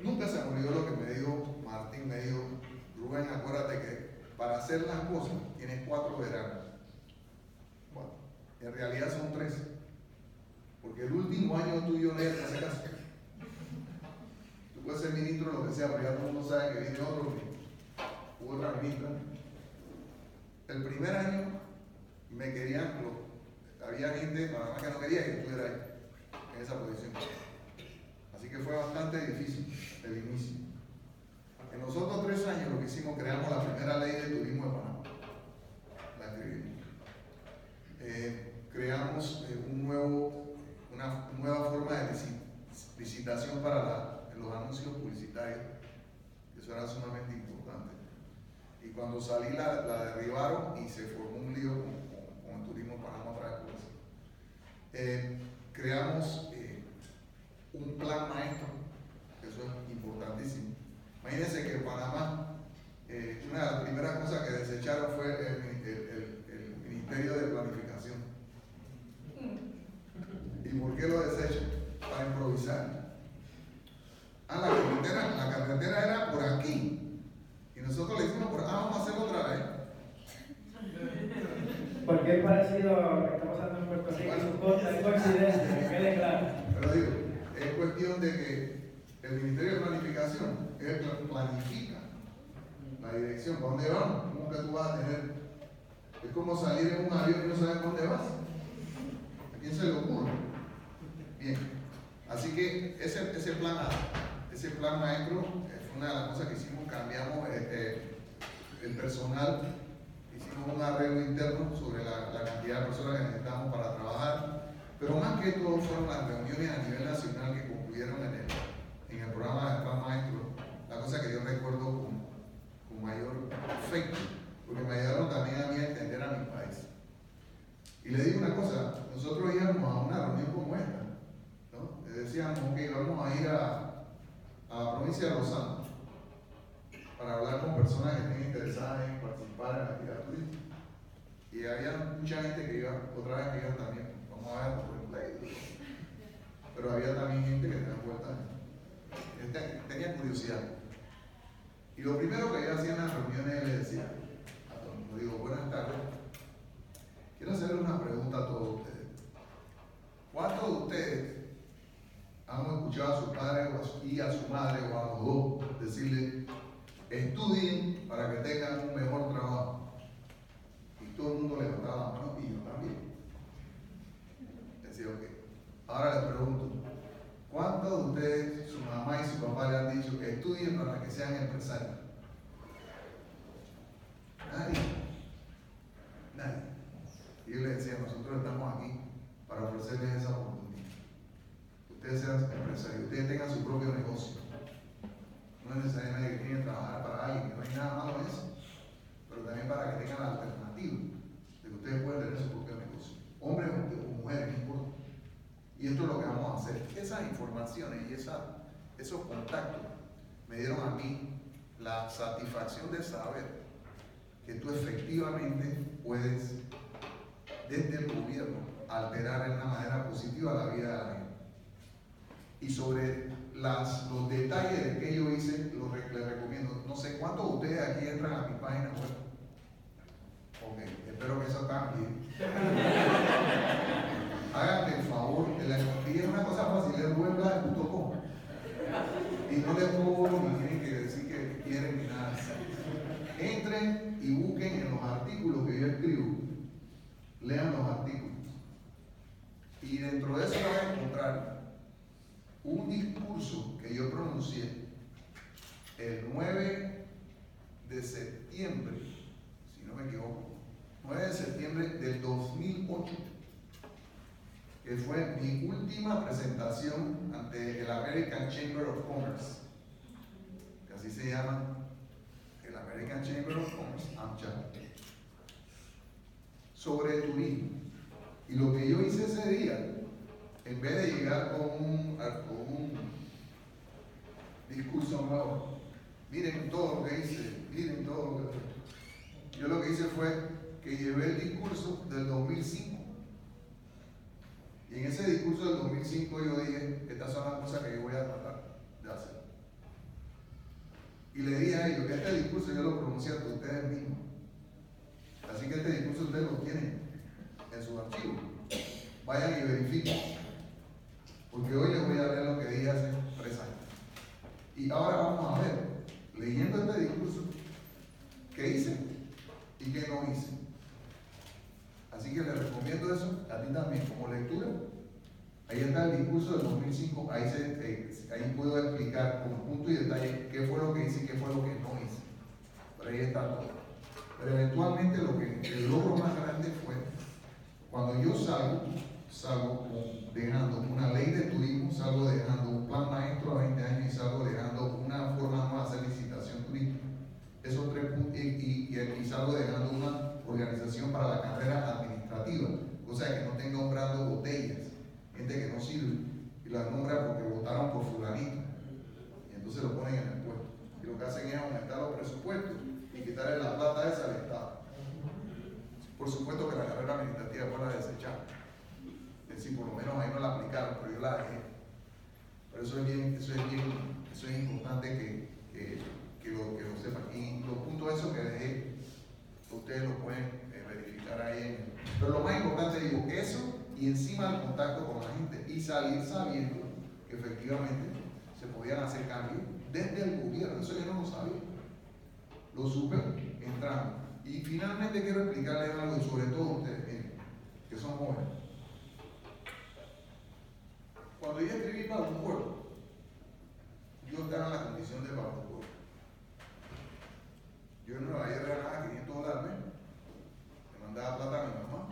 Nunca se me olvidó lo que me dijo Martín, me dijo, Rubén, acuérdate que para hacer las cosas tienes cuatro veranos. Bueno, en realidad son tres. Porque el último año tuyo no es hace puedes ser ministro, lo que sea, pero ya todo el mundo sabe que viene otro u otra ministra. El primer año me querían, había gente, nada más que no quería que estuviera ahí, en esa posición. Así que fue bastante difícil el inicio. En los otros tres años lo que hicimos, creamos la primera ley de turismo de Panamá. La escribimos. Eh, creamos eh, un nuevo, una nueva forma de licitación para anuncios publicitarios. Eso era sumamente importante. Y cuando salí la, derribaron y se formó un lío con, el turismo Panamá vez. Eh, creamos un plan maestro, eso es importantísimo Imagínense que en Panamá, eh, una de las primeras cosas que desecharon fue el, Ministerio de Planificación. ¿Y por qué lo desechan? Para improvisar. Ah, la carretera, la carretera era por aquí. Y nosotros le dijimos por ah, vamos a hacerlo otra vez. Porque es parecido a lo que está pasando en Puerto Rico costa, es coincidencia, que quede claro. Pero digo, es cuestión de que el Ministerio de Planificación planifica la dirección. ¿Para dónde vamos? ¿Cómo que tú vas a tener? Es como salir en un avión y no sabes dónde vas. ¿A quién se le ocurre? Bien. Así que ese, ese plan ese plan maestro fue una de las cosas que hicimos, cambiamos eh, eh, el personal, hicimos un arreglo interno sobre la, cantidad de personas que necesitamos para trabajar, pero más que todo fueron las reuniones a nivel nacional que concluyeron en el, en el programa de plan maestro la cosa que yo recuerdo con, con mayor afecto, porque me ayudaron también a mí a entender a mi país. Y le digo una cosa, nosotros íbamos a una reunión como esta, ¿no? Le decíamos, ok, vamos a ir a, a la provincia de Rosano para hablar con personas que estén interesadas en participar en la actividad turística. Y había mucha gente que iba, otra vez que iba también, vamos a ver, por ejemplo, pero había también gente que tenía vuelta, tenía curiosidad. Y lo primero que yo hacía en las reuniones le decía a todo el digo, buenas tardes, quiero hacerle una pregunta a todos ustedes. ¿Cuántos de ustedes han escuchado a su padre y a su madre o a los dos decirle, estudien para que tengan un mejor trabajo? Y todo el mundo levantaba la mano y yo también. Decía, ok. Ahora les pregunto, ¿cuántos de ustedes mamá y su papá le han dicho que estudien para que sean empresarios? Nadie. Nadie. Y yo le decía, nosotros estamos aquí para ofrecerles esa oportunidad. Ustedes sean empresarios, ustedes tengan su propio negocio. No es necesariamente que que trabajar para alguien, no hay nada malo en eso, pero también para que tengan la alternativa de que ustedes pueden tener su propio negocio. Hombres o mujeres, no importa. Y esto es lo que vamos a hacer. Esas informaciones y esa esos contactos me dieron a mí la satisfacción de saber que tú efectivamente puedes, desde el gobierno, alterar de una manera positiva la vida de la gente. Y sobre las, los detalles de que yo hice, los, les recomiendo. No sé cuántos de ustedes aquí entran a mi página web. Ok, espero que eso cambie. Háganme el favor, y es una cosa fácil, es web.com y no les pongo ni tienen que decir que quieren ni nada. Entren y busquen en los artículos que yo escribo. Lean los artículos. Y dentro de eso van a encontrar un discurso que yo pronuncié el 9 de septiembre, si no me equivoco, 9 de septiembre del 2008, que fue mi última presentación ante el American Chamber of Commerce, que así se llama el American Chamber of Commerce, AMCHA, sobre turismo. Y lo que yo hice ese día, en vez de llegar con un, con un discurso nuevo, miren todo lo que hice, miren todo lo que... Yo lo que hice fue que llevé el discurso del 2005. Y en ese discurso del 2005 yo dije, estas son las cosas que yo voy a tratar de hacer. Y le dije a ellos que este discurso yo lo pronuncié a ustedes mismos. Así que este discurso ustedes lo tienen en su archivo. Vayan y verifiquen. Porque hoy les voy a leer lo que dije hace tres años. Y ahora vamos a ver, leyendo este discurso, qué hice y qué no hice. Así que les recomiendo eso a ti también como lectura. Ahí está el discurso del 2005, ahí, se, eh, ahí puedo explicar con punto y detalle qué fue lo que hice y qué fue lo que no hice. Pero ahí está todo. Pero eventualmente lo que, el logro más grande fue cuando yo salgo, salgo dejando una ley de turismo, salgo dejando un plan maestro a 20 años y salgo dejando una forma nueva de hacer licitación turística. Esos tres puntos, y, y, y salgo dejando una organización para la carrera administrativa, o sea que no tenga nombrando botellas, gente que no sirve, y las nombra porque votaron por fulanito, y entonces lo ponen en el puesto. Y lo que hacen es aumentar los presupuestos y quitarle la plata esa al Estado. Por supuesto que la carrera administrativa fue la desechada. Es decir, por lo menos ahí no la aplicaron, pero yo la dejé. Pero eso es bien, eso es bien, eso es importante que, que, que, lo, que lo sepan. Y los puntos esos que dejé ustedes lo pueden eh, verificar ahí. Pero lo más importante, digo, eso y encima el contacto con la gente y salir sabiendo que efectivamente se podían desde el gobierno. Eso yo no lo sabía. Lo supe entrando. Y finalmente quiero explicarles algo, y sobre todo ustedes, que son jóvenes. Cuando yo escribí para un pueblo, yo estaba en la condición de para un pueblo. Yo en Nueva York ganaba 500 dólares me mandaba plata a mi mamá.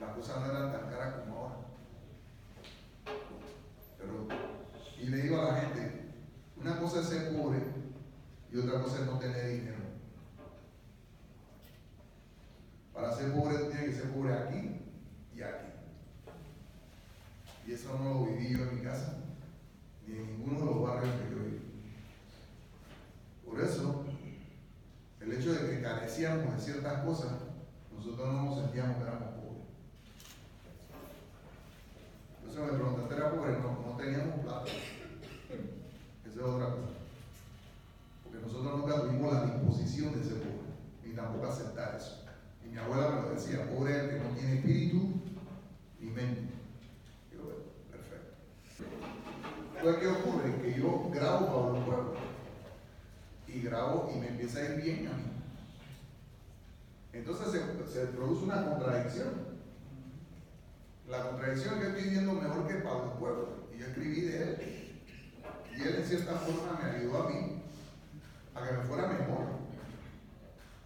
Las cosas no eran tan caras como ahora. Pero, y le digo a la gente, una cosa es ser pobre y otra cosa es no tener dinero. Para ser pobre tú tienes que ser pobre aquí y aquí. Y eso no lo viví yo en mi casa, ni en ninguno de los barrios que yo viví. Por eso, el hecho de que carecíamos de ciertas cosas, nosotros no nos sentíamos que éramos pobres. Me preguntaste, ¿era pobre? No, no teníamos plata. Esa es otra cosa. Porque nosotros nunca tuvimos la disposición de ser pobres, ni tampoco aceptar eso. Y mi abuela me lo decía, pobre es que no tiene espíritu ni mente. Yo, bueno, perfecto. Entonces, ¿qué ocurre? Que yo grabo para los pueblos y grabo y me empieza a ir bien a mí. Entonces se produce una contradicción. La contradicción que estoy viviendo mejor que Pablo Pueblo. Y yo escribí de él. Y él en cierta forma me ayudó a mí a que me fuera mejor.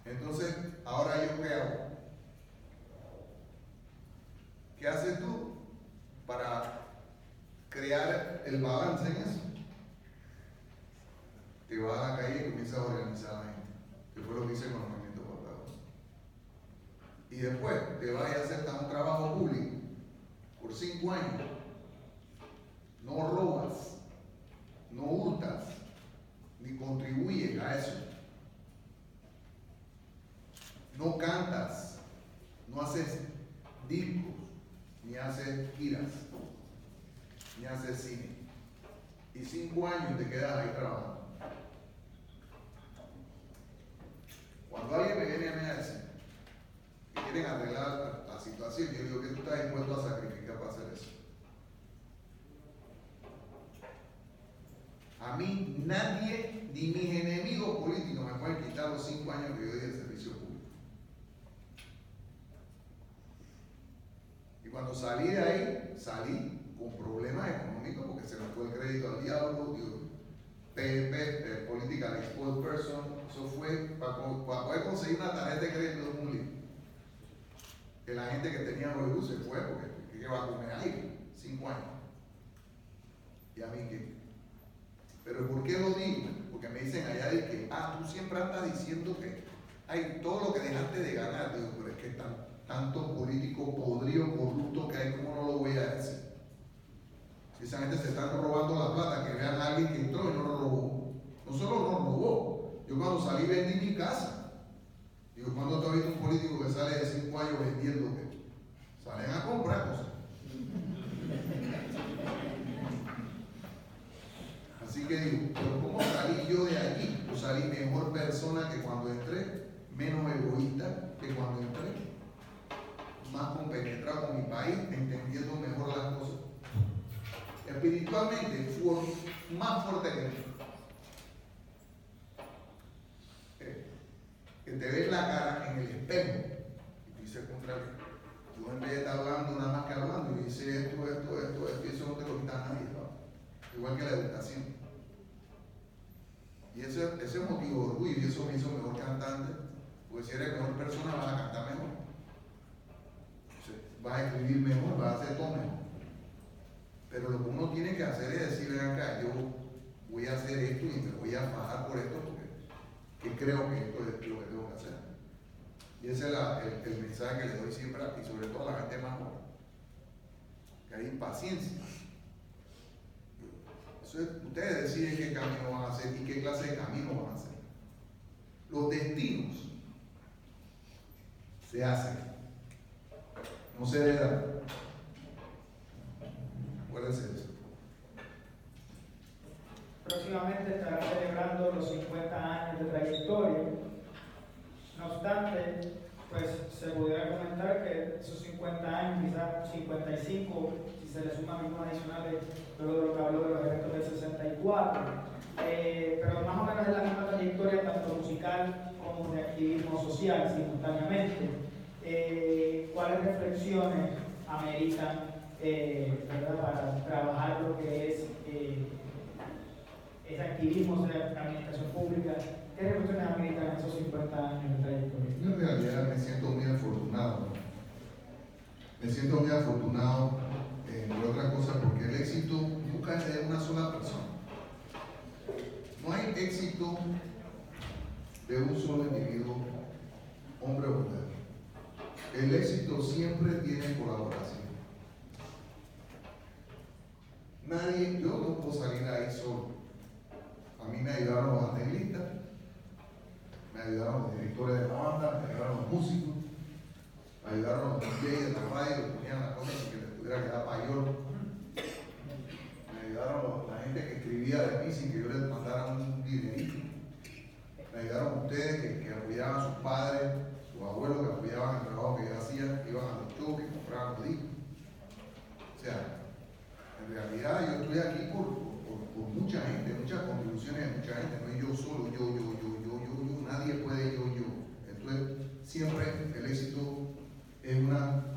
Entonces, ahora yo qué hago? ¿Qué haces tú para crear el balance en eso? Te vas a la calle y comienzas a organizar la gente, que fue lo que hice con el movimiento portador. Y después te vas a hacer un trabajo público por cinco años. No robas, no hurtas, ni contribuyes a eso. No cantas, no haces discos, ni haces giras, ni haces cine. Y cinco años te quedas ahí trabajando. Cuando alguien me viene a mí a decir quieren arreglar la, situación, yo digo que tú estás dispuesto a sacrificar para hacer eso. A mí nadie, ni mis enemigos políticos, me pueden quitar los cinco años que yo di de servicio público. Y cuando salí de ahí, salí con problemas económicos porque se me fue el crédito al diablo, eh, Political Exposed Person, eso fue para, poder conseguir una tarjeta de crédito de un. Que la gente que tenía Hollywood se fue porque ¿qué va a comer ahí? Cinco años. ¿Y a mí qué? Pero ¿por qué lo digo? Porque me dicen allá de que, ah, tú siempre andas diciendo que hay todo lo que dejaste de ganar. Pero es que tan, tanto político podrido, corrupto que hay, ¿cómo no lo voy a decir? Esa gente se está robando la plata, que vean a alguien que entró y no lo robó. No solo no robó, yo cuando salí vendí mi casa. Digo, cuando tú has visto un político que sale de cinco años vendiendo? Salen a comprar cosas. Así que digo, pero ¿cómo salí yo de allí? Yo salí mejor persona que cuando entré, menos egoísta que cuando entré, más compenetrado con mi país, entendiendo mejor las cosas. Espiritualmente fue más fuerte que mí. Eh, te ves la cara en el espejo y dice contrario. Yo en vez de estar hablando nada más que hablando y dice esto, esto, esto, esto, y eso no te lo quita nadie. Igual que la educación. Y ese, ese motivo de orgullo, y eso me hizo mejor cantante, porque si eres mejor persona vas a cantar mejor. Vas a escribir mejor, vas a hacer todo mejor. Pero lo que uno tiene que hacer es decir, ven acá, yo voy a hacer esto y me voy a bajar por esto porque creo que esto es lo que tengo que hacer. Y ese es el, mensaje que le doy siempre y sobre todo a la gente más joven. Que hay impaciencia ustedes deciden qué camino van a hacer y qué clase de camino van a hacer. Los destinos se hacen, no se heredan. Acuérdense de eso. Próximamente estará celebrando los 50 años de trayectoria. No obstante, pues se pudiera comentar que esos 50 años, quizás 55, si se le suman mismos adicionales, luego de lo que habló de los eventos del 64, eh, pero más o menos es la misma trayectoria tanto musical como de activismo social simultáneamente. Eh, ¿Cuáles reflexiones ameritan eh, para trabajar lo que es ese activismo de administración pública ¿Qué reflexiones ameritan esos 50 años de trayectoria? en realidad me siento muy afortunado. Me siento muy afortunado, eh, por otra cosa, porque el éxito nunca es de una sola persona. No hay éxito de un solo individuo, hombre o mujer. El éxito siempre tiene colaboración. Nadie, yo no puedo salir ahí solo. A mí me ayudaron los arreglistas, me ayudaron los directores de la banda, me ayudaron los músicos, me ayudaron los DJs de la radio que ponían las cosas que les pudiera quedar mayor. Me ayudaron la gente que escribía de mí sin que yo les mandara un dinerito. Me ayudaron ustedes que, que a sus padres, sus abuelos que apoyaban el trabajo que yo hacía, que iban a los shows, que compraban los discos. O sea, en realidad yo estoy aquí por mucha gente, muchas contribuciones de mucha gente, no es yo solo, yo, yo, yo, nadie puede yo, yo. Entonces, siempre el éxito es un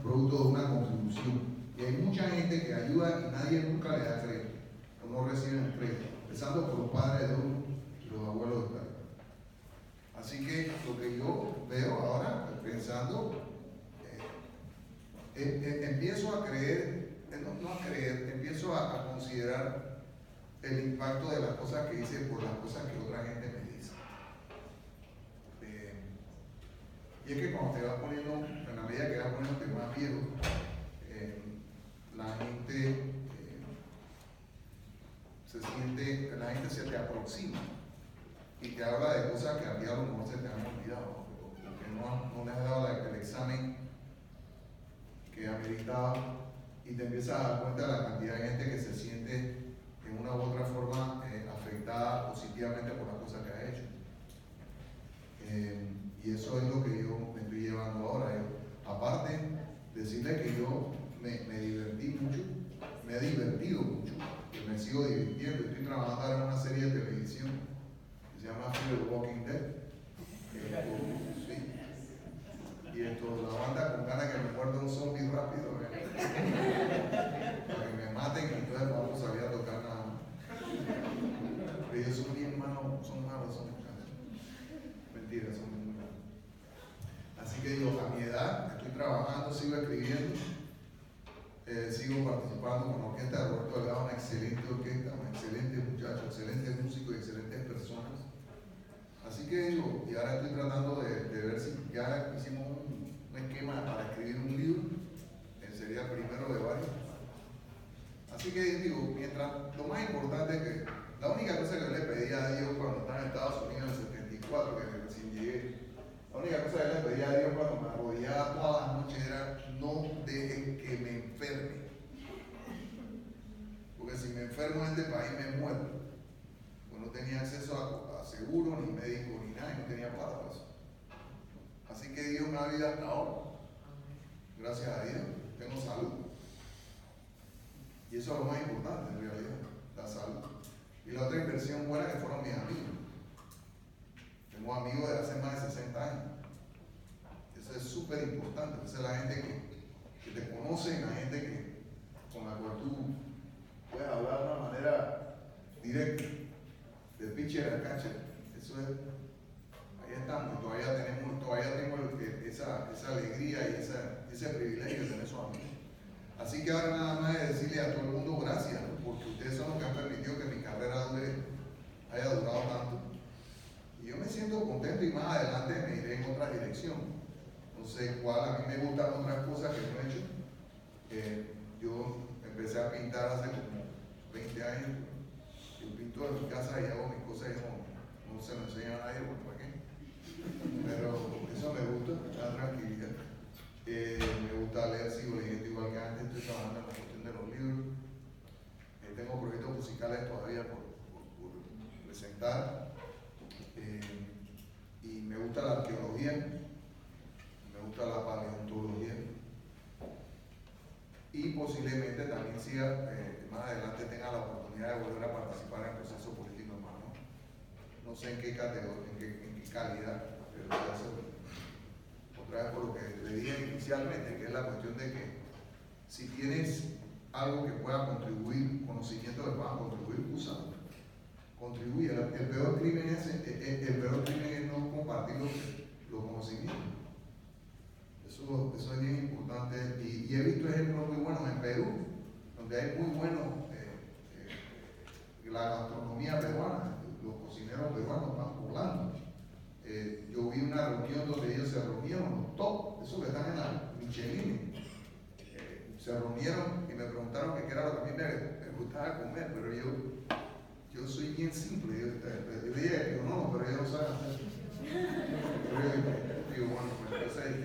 producto de una contribución. Y hay mucha gente que ayuda y nadie nunca le da crédito, o no reciben crédito, empezando por los padres de uno y los abuelos de uno. Así que lo que yo veo ahora, pensando, eh, empiezo a creer, eh, no, a creer, empiezo a considerar el impacto de las cosas que hice por las cosas que otra gente me Y es que cuando te vas poniendo, en la medida que vas poniendo más viejo, eh, la gente eh, se siente, la gente se te aproxima y te habla de cosas que a día lo mejor se te han olvidado, porque no, no les has dado el examen que ameritaba y te empiezas a dar cuenta de la cantidad de gente que se siente una u otra forma eh, afectada positivamente por las cosas que ha hecho. Y eso es lo que yo me estoy llevando ahora. aparte, decirle que yo me, divertí mucho, me he divertido mucho, que me sigo divirtiendo. Estoy trabajando ahora en una serie de televisión que se llama Fear Walking Dead. Y esto, la banda con ganas que me muerda un zombie rápido, para que me maten y entonces vamos a salir pero ellos son bien malos, son malos, son muchachos. Mentira, son muy malos. Así que digo, a mi edad estoy trabajando, sigo escribiendo, eh, sigo participando con la orquesta de Roberto Delgado, una excelente orquesta, un excelente muchacho, excelentes músicos y excelentes personas. Así que digo, y ahora estoy tratando de, ver si ya hicimos un, un esquema para escribir un libro, que sería primero de varios Así que digo, mientras lo más importante es que la única cosa que le pedía a Dios cuando estaba en Estados Unidos en el 74, que recién llegué, la única cosa que le pedía a Dios cuando me arrodillaba todas las noches era no dejen que me enferme. Porque si me enfermo en este país me muero. Pues no tenía acceso a, seguro, ni médico, ni nada, y no tenía para eso. Así que dio una vida hasta ahora. Gracias a Dios, tengo salud. Y eso es lo más importante en realidad, la salud. Y la otra inversión buena que fueron mis amigos. Tengo amigos de hace más de 60 años. Eso es súper importante. Esa es la gente que, que te conoce, la gente que, con la cual tú puedes hablar de una manera directa, de pitcher a catcher. Eso es, ahí estamos, todavía tenemos, todavía tengo esa, esa alegría y esa, ese privilegio de tener esos amigos. Así que ahora nada más es decirle a todo el mundo gracias, porque ustedes son los que han permitido que mi carrera haya durado tanto. Y yo me siento contento y más adelante me iré en otra dirección. No sé cuál, a mí me gustan otras cosas que no he hecho. Eh, yo empecé a pintar hace como 20 años. Yo pinto en mi casa y hago mis cosas y no, se lo enseña a nadie, ¿por qué? Pero eso me gusta, la tranquilidad. Eh, me gusta leer, sigo leyendo igual que antes, estoy trabajando en la cuestión de los libros. Eh, tengo proyectos musicales todavía por, presentar. Eh, y me gusta la arqueología, me gusta la paleontología. Y posiblemente también siga, más adelante tenga la oportunidad de volver a participar en el proceso político hermano. No sé en qué categoría, en qué, en qué calidad, pero voy a hacerlo por lo que le dije inicialmente, que es la cuestión de que si tienes algo que pueda contribuir, conocimiento que pueda contribuir, úsalo. Contribuye. El, peor crimen es, el, peor crimen es no compartir los, conocimientos. Eso, eso, es bien importante. Y, he visto ejemplos muy buenos en Perú, donde hay muy buenos, eh, eh, la gastronomía peruana, los cocineros peruanos están poblando eh, yo vi una reunión donde ellos se reunieron, todos, esos que están en la Michelin, eh, se reunieron y me preguntaron qué era lo que a mí me, gustaba comer, pero yo, yo soy bien simple. Yo, dije, digo, no, pero ellos no saben hacer. Yo digo, bueno, pues entonces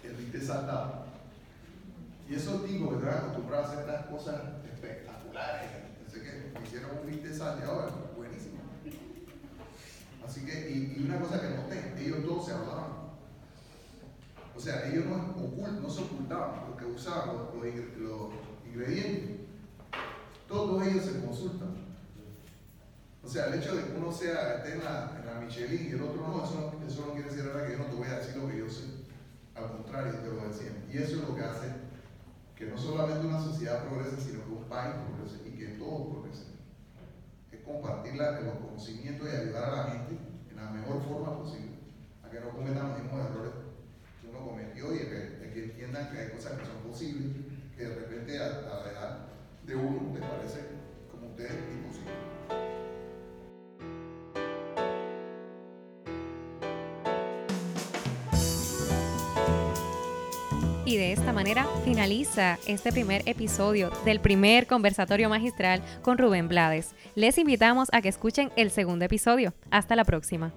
que el viste saltado. Y esos tipos que están acostumbrados a hacer estas cosas espectaculares, pensé que hicieron un viste salteado, buenísimo. Así que, y, una cosa que noté, ellos todos se hablaban. O sea, ellos no, no se ocultaban porque usaban los, ingredientes. Todos ellos se consultan. O sea, el hecho de que uno sea, esté en la, Michelin y el otro no, eso, eso no quiere decir ahora que yo no te voy a decir lo que yo sé. Al contrario, te lo decía. Y eso es lo que hace que no solamente una sociedad progrese, sino que un país progrese y que todos progresen compartir los conocimientos y ayudar a la gente en la mejor forma posible, a que no cometan los mismos errores que uno cometió y que, que entiendan que hay cosas que son posibles, que de repente a, la edad de uno les parece como ustedes Y de esta manera finaliza este primer episodio del primer conversatorio magistral con Rubén Blades. Les invitamos a que escuchen el segundo episodio. Hasta la próxima.